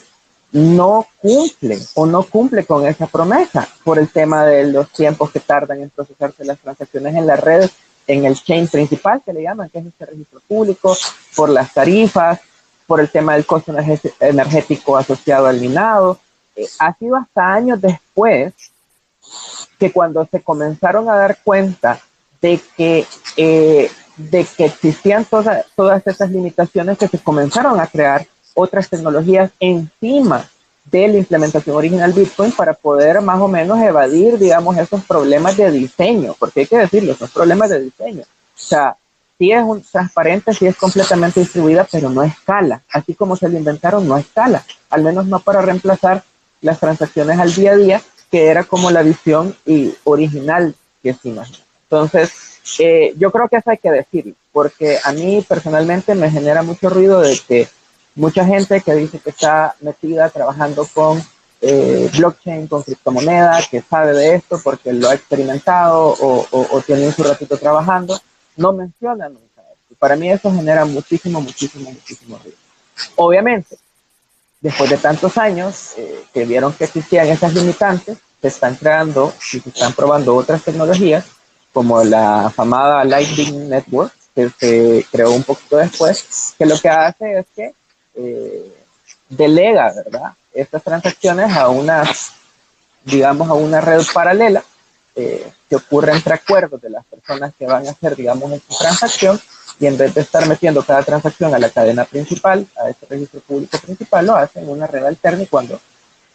no cumple o no cumple con esa promesa por el tema de los tiempos que tardan en procesarse las transacciones en la red, en el chain principal que le llaman, que es este registro público, por las tarifas, por el tema del costo energético asociado al minado. Eh, ha sido hasta años después que cuando se comenzaron a dar cuenta de que, eh, de que existían todas esas limitaciones que se comenzaron a crear otras tecnologías encima de la implementación original Bitcoin para poder más o menos evadir, digamos, esos problemas de diseño, porque hay que decirlo, son problemas de diseño. O sea, sí es un, transparente, sí es completamente distribuida, pero no escala. Así como se lo inventaron, no escala. Al menos no para reemplazar las transacciones al día a día, que era como la visión y original que se imagina. Entonces, eh, yo creo que eso hay que decirlo, porque a mí personalmente me genera mucho ruido de que mucha gente que dice que está metida trabajando con eh, blockchain, con criptomonedas, que sabe de esto porque lo ha experimentado o, o, tiene un su ratito trabajando, no menciona nunca esto. Para mí eso genera muchísimo, muchísimo, muchísimo ruido. Obviamente, después de tantos años eh, que vieron que existían esas limitantes, se están creando y se están probando otras tecnologías, como la famada Lightning Network, que se creó un poquito después, que lo que hace es que eh, delega, ¿verdad? Estas transacciones a una, digamos, a una red paralela eh, que ocurre entre acuerdos de las personas que van a hacer, digamos, esta transacción y en vez de estar metiendo cada transacción a la cadena principal, a este registro público principal, lo hacen en una red alterna y cuando,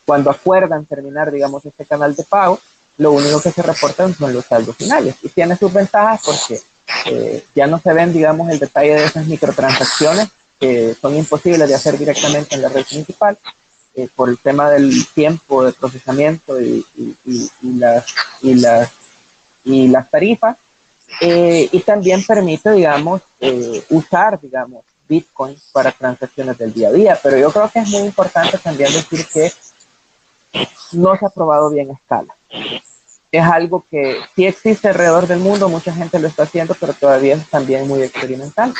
cuando acuerdan terminar, digamos, este canal de pago, lo único que se reportan son los saldos finales. Y tiene sus ventajas porque eh, ya no se ven, digamos, el detalle de esas microtransacciones que son imposibles de hacer directamente en la red principal eh, por el tema del tiempo de procesamiento y, las, y, las, y las tarifas. Eh, y también permite, digamos, usar, digamos, Bitcoin para transacciones del día a día. Pero yo creo que es muy importante también decir que no se ha probado bien a escala es algo que sí existe alrededor del mundo, mucha gente lo está haciendo, pero todavía es también muy experimental.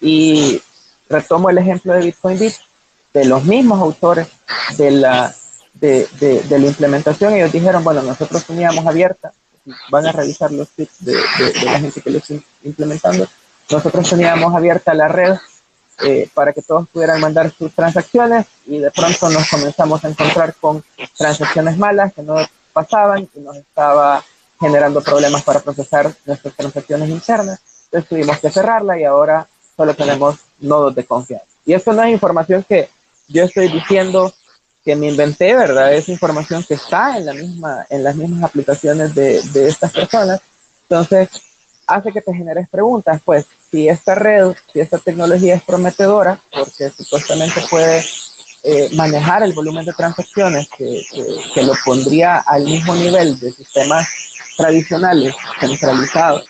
Y retomo el ejemplo de Bitcoin Bit, de los mismos autores de la, de, de, la implementación, ellos dijeron, bueno, nosotros teníamos abierta, van a revisar los tips de, la gente que lo está implementando, nosotros teníamos abierta la red eh, para que todos pudieran mandar sus transacciones y de pronto nos comenzamos a encontrar con transacciones malas que no pasaban y nos estaba generando problemas para procesar nuestras transacciones internas. Entonces tuvimos que cerrarla y ahora solo tenemos nodos de confianza. Y esto no es información que yo estoy diciendo que me inventé, ¿verdad? Es información que está en, la misma, en las mismas aplicaciones de, de estas personas. Entonces, hace que te generes preguntas, pues, si esta red, si esta tecnología es prometedora, porque supuestamente puede eh, manejar el volumen de transacciones que, que, lo pondría al mismo nivel de sistemas tradicionales centralizados,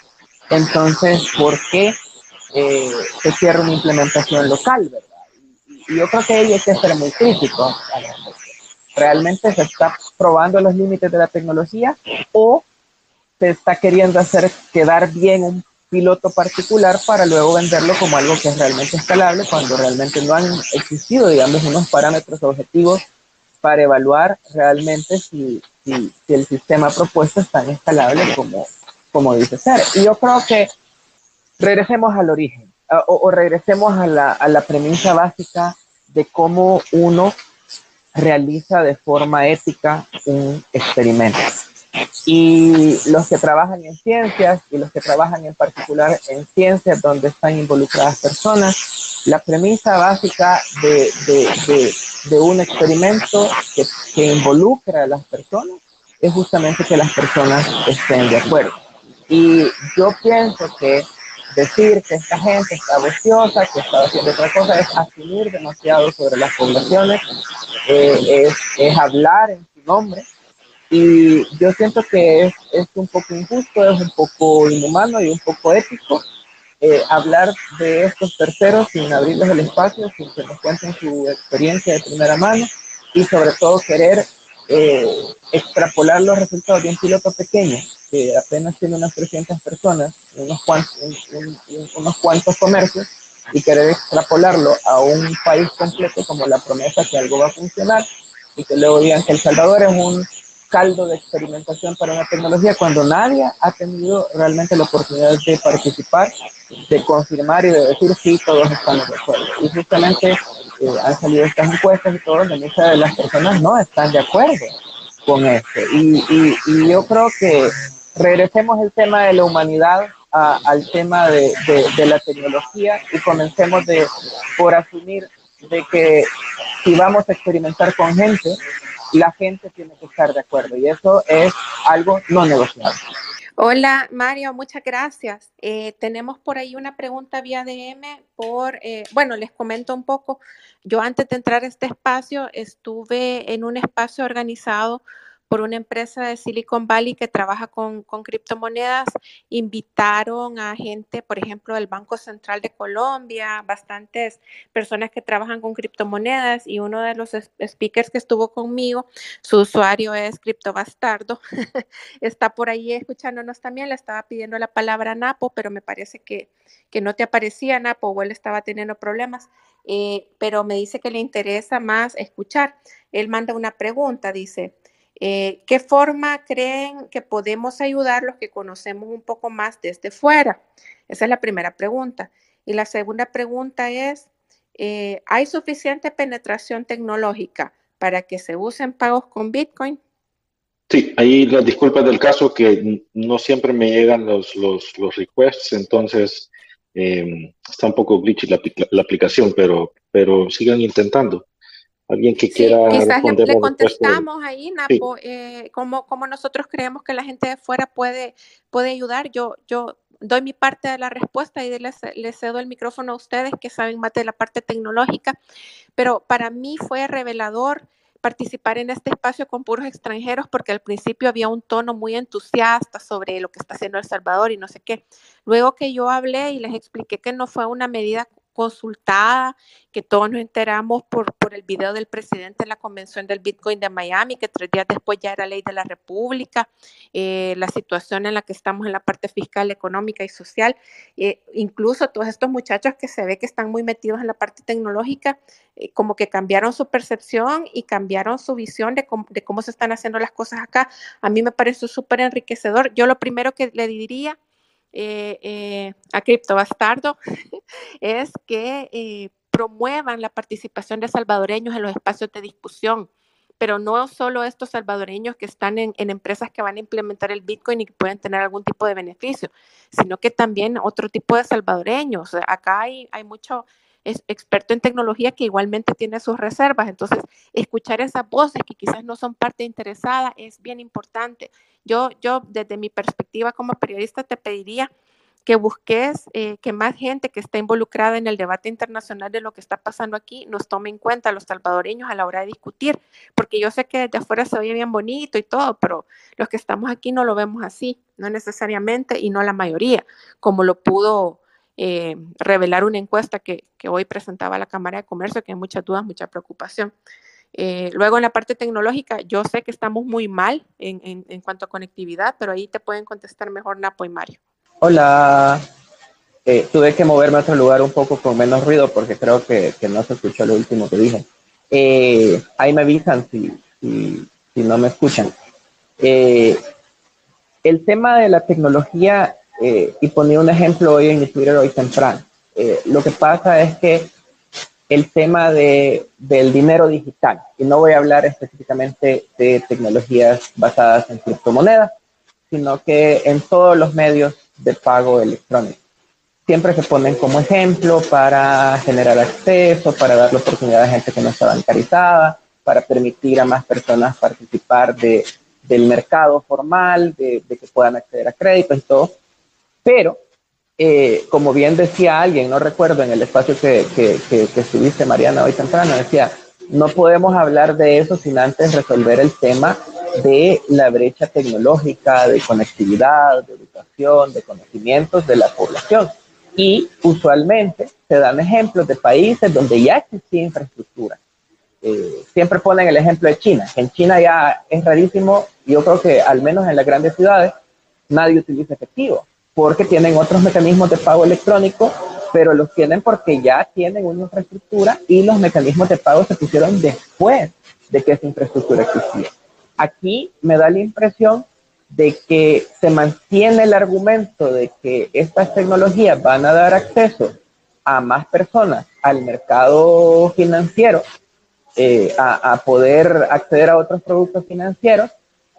entonces, ¿por qué eh, se cierra una implementación local, verdad? Y, yo creo que ahí hay que ser muy crítico. ¿Realmente se está probando los límites de la tecnología o se está queriendo hacer quedar bien un piloto particular para luego venderlo como algo que es realmente escalable cuando realmente no han existido, digamos, unos parámetros objetivos para evaluar realmente si, si, el sistema propuesto es tan escalable como, como dice ser. Y yo creo que regresemos al origen o, o regresemos a la, a la premisa básica de cómo uno realiza de forma ética un experimento. Y los que trabajan en ciencias y los que trabajan en particular en ciencias donde están involucradas personas, la premisa básica de, de, de, un experimento que, que involucra a las personas es justamente que las personas estén de acuerdo. Y yo pienso que decir que esta gente está ociosa, que está haciendo otra cosa, es asumir demasiado sobre las poblaciones, eh, es, hablar en su nombre. Y yo siento que es, es, un poco injusto, es un poco inhumano y un poco ético eh, hablar de estos terceros sin abrirles el espacio, sin que nos cuenten su experiencia de primera mano y sobre todo querer eh, extrapolar los resultados de un piloto pequeño que apenas tiene unas 300 personas, unos cuantos, unos cuantos comercios y querer extrapolarlo a un país completo como la promesa que algo va a funcionar y que luego digan que El Salvador es un caldo de experimentación para una tecnología cuando nadie ha tenido realmente la oportunidad de participar, de confirmar y de decir sí, todos estamos de acuerdo. Y justamente eh, han salido estas encuestas y todo, donde muchas de las personas no están de acuerdo con esto. Y, y, yo creo que regresemos el tema de la humanidad al tema de, de, de la tecnología y comencemos de, por asumir de que si vamos a experimentar con gente, la gente tiene que estar de acuerdo y eso es algo no negociable. Hola Mario, muchas gracias. Eh, tenemos por ahí una pregunta vía DM por, eh, bueno, les comento un poco. Yo antes de entrar a este espacio estuve en un espacio organizado por una empresa de Silicon Valley que trabaja con, criptomonedas, invitaron a gente, por ejemplo, del Banco Central de Colombia, bastantes personas que trabajan con criptomonedas y uno de los speakers que estuvo conmigo, su usuario es CryptoBastardo, está por ahí escuchándonos también, le estaba pidiendo la palabra Napo, pero me parece que, que no te aparecía Napo o él estaba teniendo problemas, eh, pero me dice que le interesa más escuchar. Él manda una pregunta, dice, eh, ¿Qué forma creen que podemos ayudar los que conocemos un poco más desde fuera? Esa es la primera pregunta. Y la segunda pregunta es, eh, ¿hay suficiente penetración tecnológica para que se usen pagos con Bitcoin? Sí, ahí las disculpas del caso que no siempre me llegan los, los, los requests, entonces eh, está un poco glitchy la, la, aplicación, pero, pero sigan intentando. Alguien que quiera. Quizás le, le contestamos ahí, Napo, sí. eh, cómo, cómo, nosotros creemos que la gente de fuera puede, puede ayudar. Yo, yo doy mi parte de la respuesta y les, les, cedo el micrófono a ustedes que saben más de la parte tecnológica, pero para mí fue revelador participar en este espacio con puros extranjeros porque al principio había un tono muy entusiasta sobre lo que está haciendo El Salvador y no sé qué. Luego que yo hablé y les expliqué que no fue una medida consultada, que todos nos enteramos por, por el video del presidente en la convención del Bitcoin de Miami, que tres días después ya era ley de la República, eh, la situación en la que estamos en la parte fiscal, económica y social, eh, incluso todos estos muchachos que se ve que están muy metidos en la parte tecnológica, eh, como que cambiaron su percepción y cambiaron su visión de cómo, de cómo se están haciendo las cosas acá. A mí me pareció súper enriquecedor. Yo lo primero que le diría eh, eh, a es que eh, promuevan la participación de salvadoreños en los espacios de discusión, pero no solo estos salvadoreños que están en, en, empresas que van a implementar el Bitcoin y que pueden tener algún tipo de beneficio, sino que también otro tipo de salvadoreños. Acá hay, hay mucho es experto en tecnología que igualmente tiene sus reservas. Entonces, escuchar esas voces que quizás no son parte interesada es bien importante. Yo, yo desde mi perspectiva como periodista te pediría que busques eh, que más gente que está involucrada en el debate internacional de lo que está pasando aquí nos tome en cuenta los salvadoreños a la hora de discutir, porque yo sé que desde afuera se oye bien bonito y todo, pero los que estamos aquí no lo vemos así, no necesariamente y no la mayoría, como lo pudo eh, revelar una encuesta que, que, hoy presentaba la Cámara de Comercio, que hay muchas dudas, mucha preocupación. Eh, luego en la parte tecnológica, yo sé que estamos muy mal en, en, en, cuanto a conectividad, pero ahí te pueden contestar mejor Napo y Mario. Hola, eh, tuve que moverme a otro lugar un poco con menos ruido porque creo que, que no se escuchó lo último que dije. Eh, ahí me avisan si, si, si no me escuchan. el tema de la tecnología eh, y ponía un ejemplo hoy en mi Twitter hoy temprano. Eh, lo que pasa es que el tema de, del dinero digital, y no voy a hablar específicamente de tecnologías basadas en criptomonedas, sino que en todos los medios de pago electrónico. Siempre se ponen como ejemplo para generar acceso, para dar la oportunidad a gente que no está bancarizada, para permitir a más personas participar de, del mercado formal, de, de que puedan acceder a créditos y todo. Pero, eh, como bien decía alguien, no recuerdo en el espacio que, que, que, que estuviste, Mariana, hoy temprano, decía, no podemos hablar de eso sin antes resolver el tema de la brecha tecnológica, de conectividad, de educación, de conocimientos de la población. Y usualmente se dan ejemplos de países donde ya existía infraestructura. Eh, siempre ponen el ejemplo de China. En China ya es rarísimo, yo creo que al menos en las grandes ciudades, nadie utiliza efectivo porque tienen otros mecanismos de pago electrónico, pero los tienen porque ya tienen una infraestructura y los mecanismos de pago se pusieron después de que esa infraestructura existía. Aquí me da la impresión de que se mantiene el argumento de que estas tecnologías van a dar acceso a más personas al mercado financiero, eh, a, a poder acceder a otros productos financieros,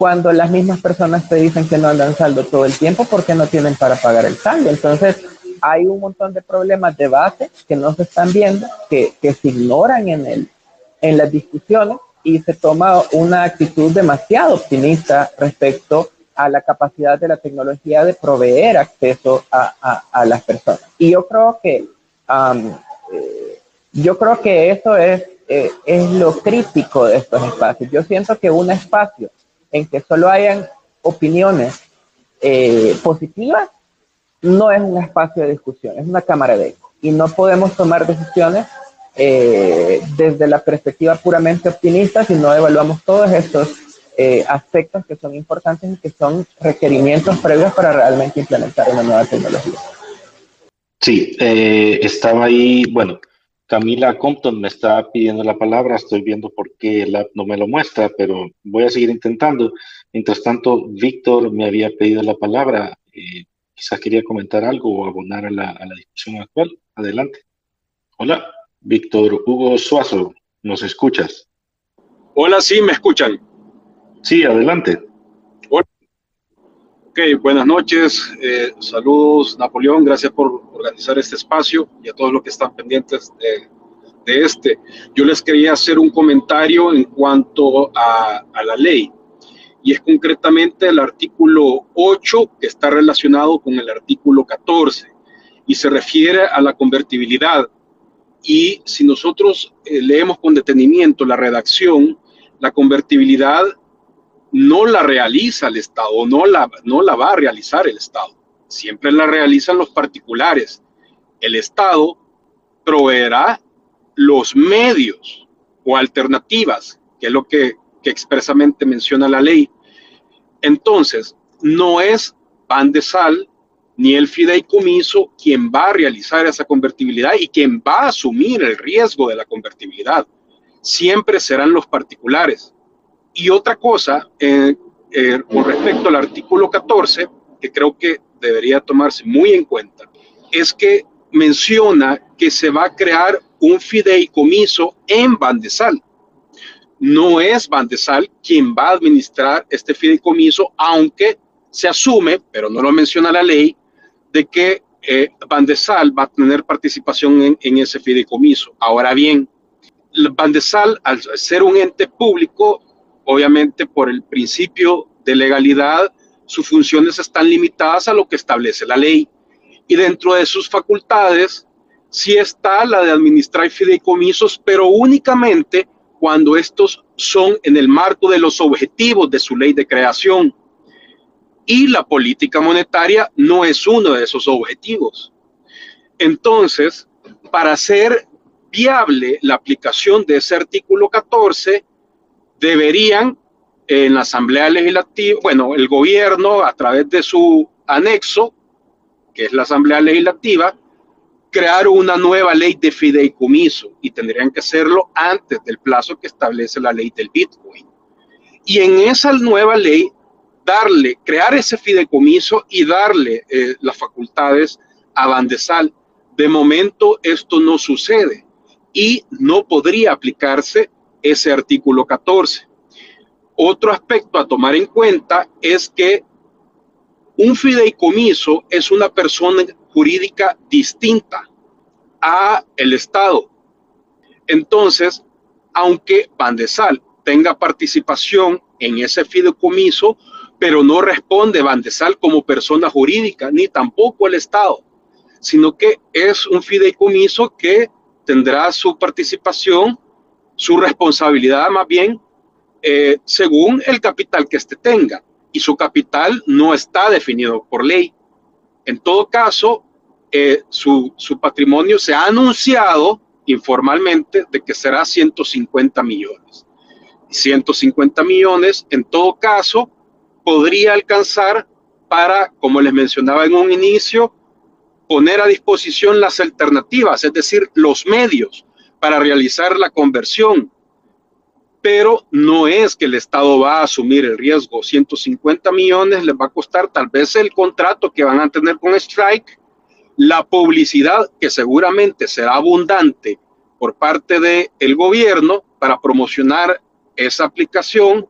cuando las mismas personas te dicen que no andan saldo todo el tiempo porque no tienen para pagar el saldo. Entonces, hay un montón de problemas de base que no se están viendo, que, que se ignoran en, el, en las discusiones y se toma una actitud demasiado optimista respecto a la capacidad de la tecnología de proveer acceso a, a, a las personas. Y yo creo que, um, yo creo que eso es, eh, es lo crítico de estos espacios. Yo siento que un espacio en que solo hayan opiniones eh, positivas, no es un espacio de discusión, es una cámara de eco. Y no podemos tomar decisiones eh, desde la perspectiva puramente optimista si no evaluamos todos estos eh, aspectos que son importantes y que son requerimientos previos para realmente implementar una nueva tecnología. Sí, estaba ahí, bueno, Camila Compton me está pidiendo la palabra, estoy viendo por qué el app no me lo muestra, pero voy a seguir intentando. Mientras tanto, Víctor me había pedido la palabra, eh, quizás quería comentar algo o abonar a la, a la, discusión actual. Adelante. Hola. Víctor Hugo Suazo, ¿nos escuchas? Hola, sí, ¿me escuchan? Sí, adelante. Ok, buenas noches, eh, saludos Napoleón, gracias por organizar este espacio y a todos los que están pendientes de, de este. Yo les quería hacer un comentario en cuanto a, a la ley y es concretamente el artículo 8 que está relacionado con el artículo 14 y se refiere a la convertibilidad. Y si nosotros eh, leemos con detenimiento la redacción, la convertibilidad no la realiza el Estado, no la, no la va a realizar el Estado, siempre la realizan los particulares. El Estado proveerá los medios o alternativas, que es lo que que expresamente menciona la ley. Entonces, no es pan de sal ni el fideicomiso quien va a realizar esa convertibilidad y quien va a asumir el riesgo de la convertibilidad. Siempre serán los particulares. Y otra cosa, eh, eh, con respecto al artículo 14, que creo que debería tomarse muy en cuenta, es que menciona que se va a crear un fideicomiso en Bandesal no es Bandesal quien va a administrar este fideicomiso, aunque se asume, pero no lo menciona la ley, de que eh, Bandesal va a tener participación en, ese fideicomiso. Ahora bien, Bandesal, al ser un ente público, obviamente por el principio de legalidad, sus funciones están limitadas a lo que establece la ley. Y dentro de sus facultades, sí está la de administrar fideicomisos, pero únicamente cuando estos son en el marco de los objetivos de su ley de creación. Y la política monetaria no es uno de esos objetivos. Entonces, para hacer viable la aplicación de ese artículo 14, deberían en la Asamblea Legislativa, bueno, el gobierno a través de su anexo, que es la Asamblea Legislativa, crear una nueva ley de fideicomiso y tendrían que hacerlo antes del plazo que establece la ley del Bitcoin. Y en esa nueva ley, darle, crear ese fideicomiso y darle eh, las facultades a Bandesal. De momento esto no sucede y no podría aplicarse ese artículo 14. Otro aspecto a tomar en cuenta es que un fideicomiso es una persona jurídica distinta a el Estado. Entonces, aunque Bandesal tenga participación en ese fideicomiso, pero no responde Bandesal como persona jurídica, ni tampoco el Estado, sino que es un fideicomiso que tendrá su participación, su responsabilidad más bien, eh, según el capital que éste tenga. Y su capital no está definido por ley. En todo caso, eh, su, su, patrimonio se ha anunciado informalmente de que será 150 millones. 150 millones, en todo caso, podría alcanzar para, como les mencionaba en un inicio, poner a disposición las alternativas, es decir, los medios para realizar la conversión. Pero no es que el Estado va a asumir el riesgo. 150 millones les va a costar tal vez el contrato que van a tener con Strike la publicidad que seguramente será abundante por parte del el gobierno para promocionar esa aplicación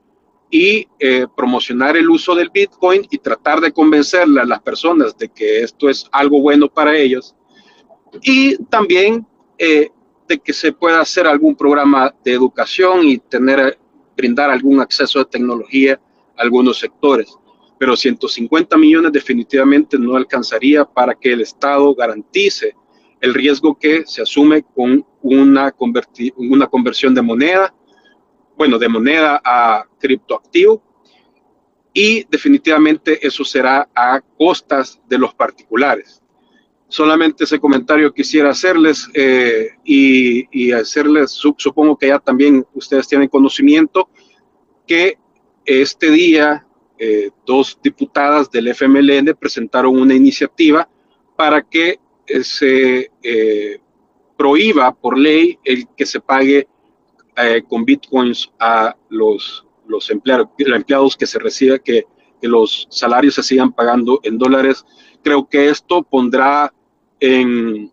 y eh, promocionar el uso del Bitcoin y tratar de convencerle a las personas de que esto es algo bueno para ellos. Y también eh, de que se pueda hacer algún programa de educación y tener, brindar algún acceso de tecnología a algunos sectores pero 150 millones definitivamente no alcanzaría para que el Estado garantice el riesgo que se asume con una, una conversión de moneda, bueno, de moneda a criptoactivo, y definitivamente eso será a costas de los particulares. Solamente ese comentario quisiera hacerles eh, y, hacerles, supongo que ya también ustedes tienen conocimiento, que este día eh, dos diputadas del FMLN presentaron una iniciativa para que se eh, prohíba por ley el que se pague con bitcoins a los, los empleados, empleados que se reciba, que, que los salarios se sigan pagando en dólares. Creo que esto pondrá en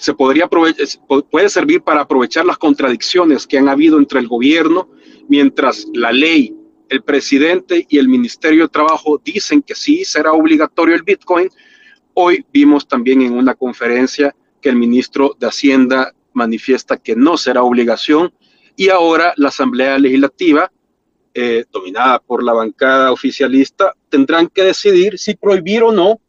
se podría puede servir para aprovechar las contradicciones que han habido entre el gobierno, mientras la ley, el presidente y el Ministerio de Trabajo dicen que sí será obligatorio el Bitcoin. Hoy vimos también en una conferencia que el ministro de Hacienda manifiesta que no será obligación y ahora la Asamblea Legislativa, eh, dominada por la bancada oficialista, tendrán que decidir si prohibir o no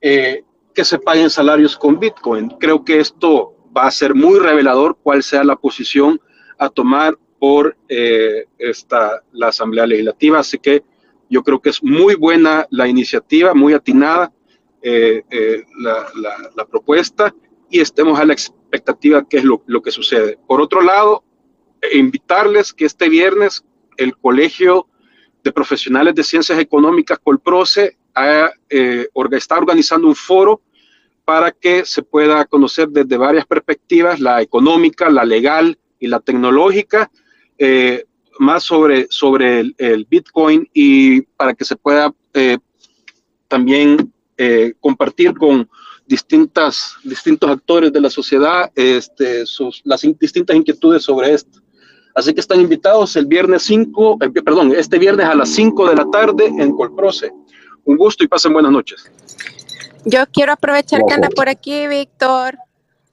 eh, que se paguen salarios con Bitcoin. Creo que esto va a ser muy revelador cuál sea la posición a tomar por eh, esta, la Asamblea Legislativa. Así que yo creo que es muy buena la iniciativa, muy atinada la, la, propuesta y estemos a la expectativa qué es lo, lo que sucede. Por otro lado, invitarles que este viernes el Colegio de Profesionales de Ciencias Económicas, Colproce, eh, está organizando un foro para que se pueda conocer desde varias perspectivas, la económica, la legal y la tecnológica, eh, más sobre, sobre el, Bitcoin y para que se pueda eh, también compartir con distintas, distintos actores de la sociedad este, las distintas inquietudes sobre esto. Así que están invitados el viernes 5, eh, perdón, este viernes a las 5 de la tarde en Colproce. Un gusto y pasen buenas noches. Yo quiero aprovechar que anda por aquí, Víctor,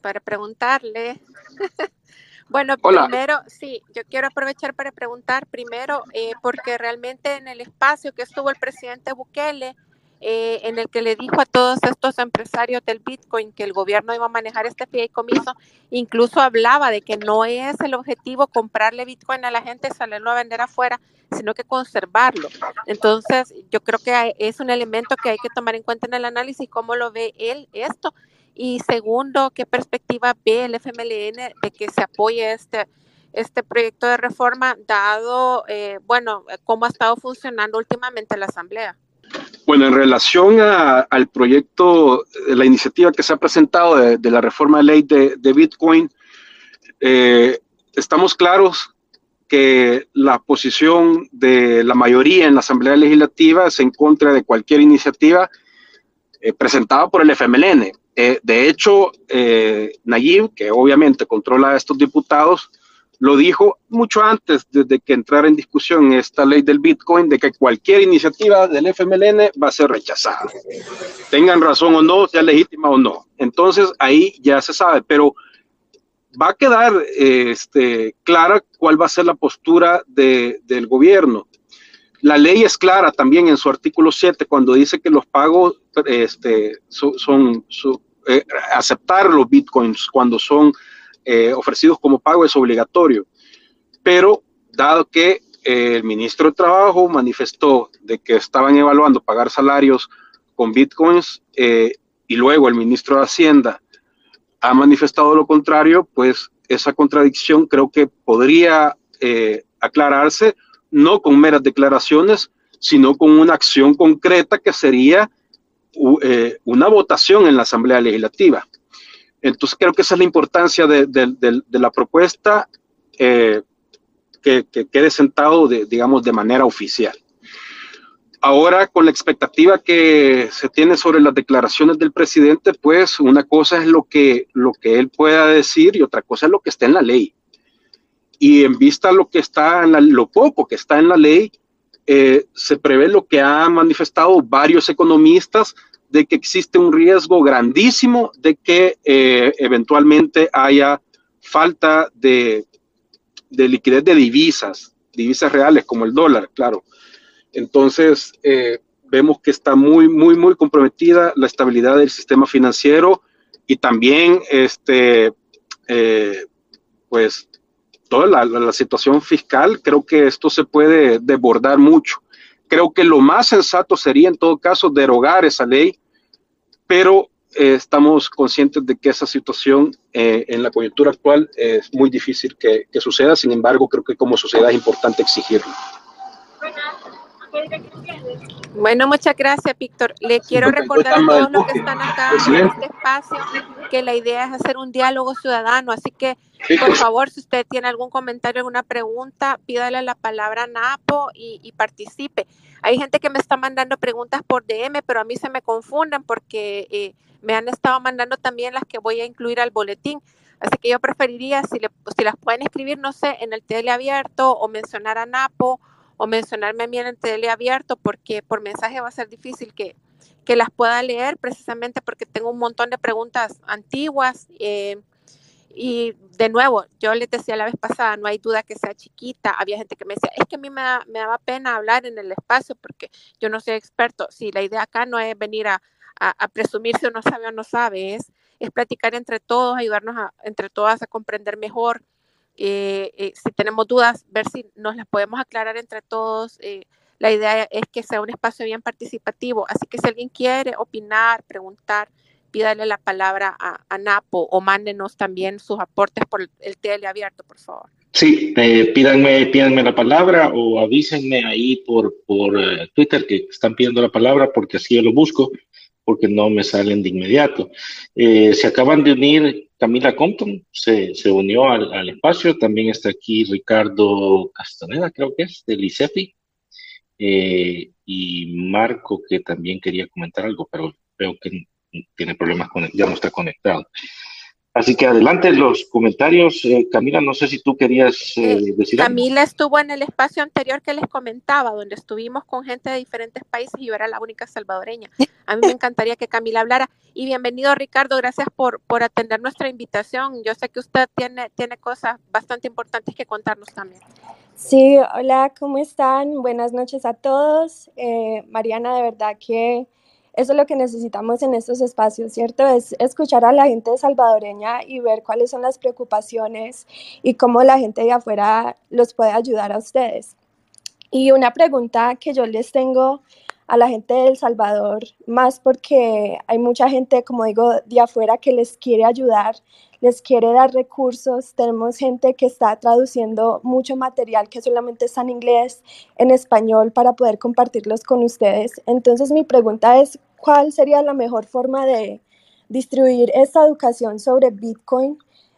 para preguntarle. bueno, primero, sí, yo quiero aprovechar para preguntar primero, eh, porque realmente en el espacio que estuvo el presidente Bukele, eh, en el que le dijo a todos estos empresarios del Bitcoin que el gobierno iba a manejar este fideicomiso, incluso hablaba de que no es el objetivo comprarle Bitcoin a la gente y salirlo a vender afuera, sino que conservarlo. Entonces, yo creo que es un elemento que hay que tomar en cuenta en el análisis, cómo lo ve él esto. Y segundo, ¿qué perspectiva ve el FMLN de que se apoye este, este proyecto de reforma, dado, eh, bueno, cómo ha estado funcionando últimamente la Asamblea? Bueno, en relación al proyecto, la iniciativa que se ha presentado de, la reforma de ley de, Bitcoin, eh, estamos claros que la posición de la mayoría en la Asamblea Legislativa es en contra de cualquier iniciativa eh, presentada por el FMLN. Eh, de hecho, Nayib, que obviamente controla a estos diputados, lo dijo mucho antes, desde que entrara en discusión esta ley del Bitcoin, de que cualquier iniciativa del FMLN va a ser rechazada. Tengan razón o no, sea legítima o no. Entonces ahí ya se sabe, pero va a quedar este, clara cuál va a ser la postura del gobierno. La ley es clara también en su artículo 7 cuando dice que los pagos este, son, eh, aceptar los bitcoins cuando son eh, ofrecidos como pago es obligatorio. Pero dado que eh, el ministro de Trabajo manifestó de que estaban evaluando pagar salarios con bitcoins eh, y luego el ministro de Hacienda ha manifestado lo contrario, pues esa contradicción creo que podría aclararse no con meras declaraciones, sino con una acción concreta que sería una votación en la Asamblea Legislativa. Entonces creo que esa es la importancia de, la propuesta eh, que, quede sentado, de, digamos, de manera oficial. Ahora, con la expectativa que se tiene sobre las declaraciones del presidente, pues una cosa es lo que, lo que él pueda decir y otra cosa es lo que está en la ley. Y en vista de lo que está en lo poco que está en la ley, eh, se prevé lo que han manifestado varios economistas de que existe un riesgo grandísimo de que eh, eventualmente haya falta de, liquidez de divisas, divisas reales como el dólar, claro. Entonces, eh, vemos que está muy, muy, muy comprometida la estabilidad del sistema financiero y también, este, eh, pues, toda la, la, situación fiscal. Creo que esto se puede desbordar mucho. Creo que lo más sensato sería, en todo caso, derogar esa ley pero eh, estamos conscientes de que esa situación eh, en la coyuntura actual es muy difícil que, suceda, sin embargo creo que como sociedad es importante exigirlo. Bueno, muchas gracias, Víctor. Le quiero recordar a todos los que están acá en este espacio que la idea es hacer un diálogo ciudadano, así que por favor, si usted tiene algún comentario, alguna pregunta, pídale la palabra a Napo y, participe. Hay gente que me está mandando preguntas por DM, pero a mí se me confunden porque eh, me han estado mandando también las que voy a incluir al boletín. Así que yo preferiría, si, le, si las pueden escribir, no sé, en el teleabierto o mencionar a Napo o mencionarme a mí en el teleabierto, porque por mensaje va a ser difícil que, que las pueda leer, precisamente porque tengo un montón de preguntas antiguas. Eh, y de nuevo, yo les decía la vez pasada, no hay duda que sea chiquita. Había gente que me decía, es que a mí me, me daba pena hablar en el espacio porque yo no soy experto. Si la idea acá no es venir a, a, presumir si uno sabe o no sabe, es, es platicar entre todos, ayudarnos a, entre todas a comprender mejor. Eh, eh, si tenemos dudas, ver si nos las podemos aclarar entre todos. Eh, la idea es que sea un espacio bien participativo, así que si alguien quiere opinar, preguntar, pídale la palabra a, a Napo o mándenos también sus aportes por el tele abierto, por favor. Sí, pídanme, pídanme la palabra o avísenme ahí por, por Twitter que están pidiendo la palabra porque así yo lo busco porque no me salen de inmediato. Eh, se acaban de unir Camila Compton, se, se unió al, al, espacio, también está aquí Ricardo Castaneda, creo que es, de Licefi, eh, y Marco, que también quería comentar algo, pero veo que tiene problemas con, ya no está conectado. Así que adelante los comentarios. Eh, Camila, no sé si tú querías eh, eh decir Camila estuvo en el espacio anterior que les comentaba, donde estuvimos con gente de diferentes países y yo era la única salvadoreña. A mí me encantaría que Camila hablara. Y bienvenido, Ricardo. Gracias por, por atender nuestra invitación. Yo sé que usted tiene, tiene cosas bastante importantes que contarnos también. Sí, hola, ¿cómo están? Buenas noches a todos. Eh, Mariana, de verdad que eso es lo que necesitamos en estos espacios, ¿cierto? Es escuchar a la gente salvadoreña y ver cuáles son las preocupaciones y cómo la gente de afuera los puede ayudar a ustedes. Y una pregunta que yo les tengo a la gente de El Salvador, más porque hay mucha gente, como digo, de afuera que les quiere ayudar, les quiere dar recursos. Tenemos gente que está traduciendo mucho material que solamente está en inglés, en español, para poder compartirlos con ustedes. Entonces mi pregunta es, ¿cuál sería la mejor forma de distribuir esta educación sobre Bitcoin?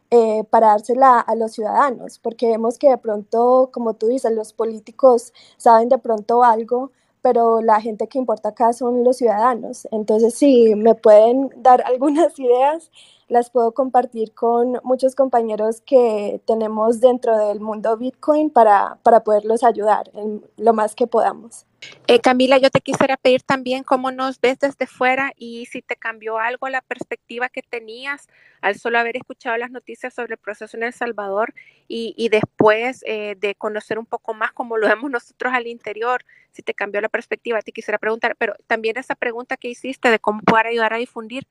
Eh, para dársela a los ciudadanos, porque vemos que de pronto, como tú dices, los políticos saben de pronto algo, pero la gente que importa acá son los ciudadanos. Entonces, si me pueden dar algunas ideas, las puedo compartir con muchos compañeros que tenemos dentro del mundo Bitcoin para, para poderlos ayudar en lo más que podamos. Eh, Camila, yo te quisiera pedir también cómo nos ves desde fuera y si te cambió algo la perspectiva que tenías al solo haber escuchado las noticias sobre el proceso en El Salvador y, y después eh, de conocer un poco más cómo lo vemos nosotros al interior, si te cambió la perspectiva, te quisiera preguntar, pero también esa pregunta que hiciste de cómo poder ayudar a difundir,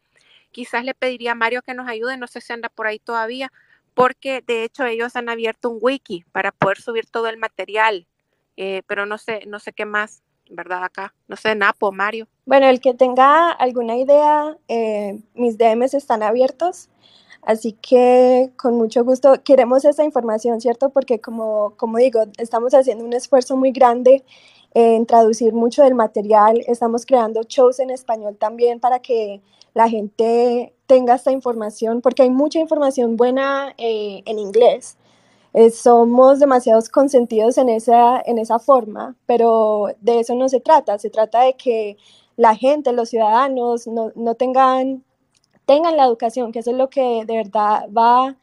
quizás le pediría a Mario que nos ayude, no sé si anda por ahí todavía, porque de hecho ellos han abierto un wiki para poder subir todo el material eh, pero no sé, no sé qué más, ¿verdad? Acá, no sé, Napo, Mario. Bueno, el que tenga alguna idea, eh, mis DMs están abiertos, así que con mucho gusto queremos esa información, ¿cierto? Porque como, como digo, estamos haciendo un esfuerzo muy grande en traducir mucho del material, estamos creando shows en español también para que la gente tenga esta información, porque hay mucha información buena eh, en inglés. Eh, somos demasiados consentidos en esa, en esa forma, pero de eso no se trata, se trata de que la gente, los ciudadanos, no, no tengan, tengan la educación, que eso es lo que de verdad va,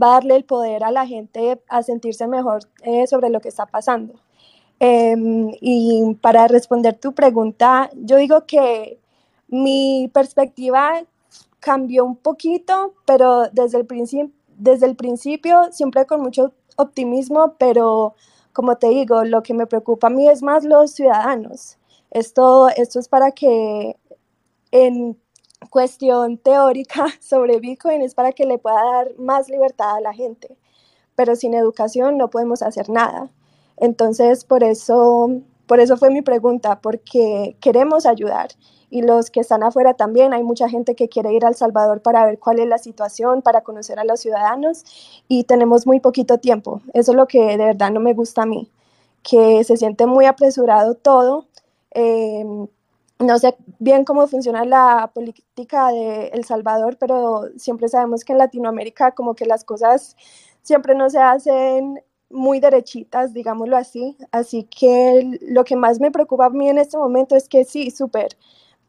va a darle el poder a la gente a sentirse mejor eh, sobre lo que está pasando. Em, y para responder tu pregunta, yo digo que mi perspectiva cambió un poquito, pero desde el principio desde el principio, siempre con mucho optimismo, pero como te digo, lo que me preocupa a mí es más los ciudadanos. Esto, esto es para que en cuestión teórica sobre Bitcoin es para que le pueda dar más libertad a la gente, pero sin educación no podemos hacer nada. Entonces, por eso, por eso fue mi pregunta, porque queremos ayudar y los que están afuera también. Hay mucha gente que quiere ir a El Salvador para ver cuál es la situación, para conocer a los ciudadanos y tenemos muy poquito tiempo. Eso es lo que de verdad no me gusta a mí, que se siente muy apresurado todo. Em, no sé bien cómo funciona la política de El Salvador, pero siempre sabemos que en Latinoamérica como que las cosas siempre no se hacen muy derechitas, digámoslo así. Así que lo que más me preocupa a mí en este momento es que sí, súper,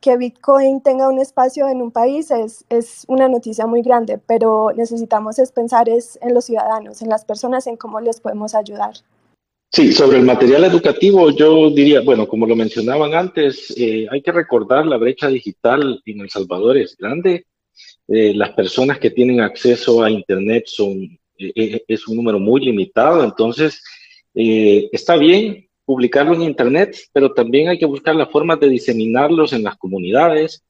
que Bitcoin tenga un espacio en un país es, es una noticia muy grande, pero necesitamos es pensar es en los ciudadanos, en las personas, en cómo les podemos ayudar. Sí, sobre el material educativo, yo diría, bueno, como lo mencionaban antes, eh, hay que recordar la brecha digital en El Salvador es grande. Eh, las personas que tienen acceso a Internet son, eh, es un número muy limitado, entonces está bien publicarlo en Internet, pero también hay que buscar la forma de diseminarlos en las comunidades,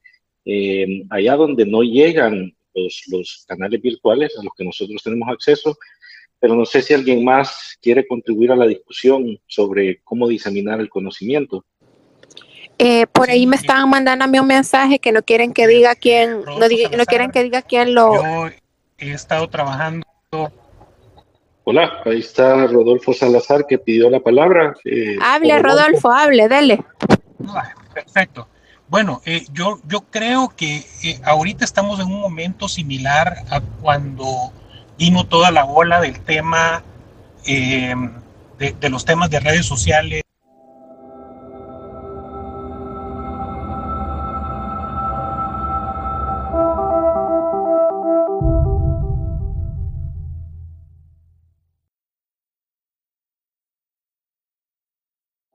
allá donde no llegan los canales virtuales a los que nosotros tenemos acceso, pero no sé si alguien más quiere contribuir a la discusión sobre cómo diseminar el conocimiento. Eh, por ahí me estaban mandando a mí un mensaje que no quieren que diga quién, no, no, quieren que diga quién lo. Yo he estado trabajando. Hola, ahí está Rodolfo Salazar que pidió la palabra. Eh, hable, Rodolfo, hable, dele. Perfecto. Bueno, eh, yo, yo creo que ahorita estamos en un momento similar a cuando vino toda la ola del tema, eh, de, los temas de redes sociales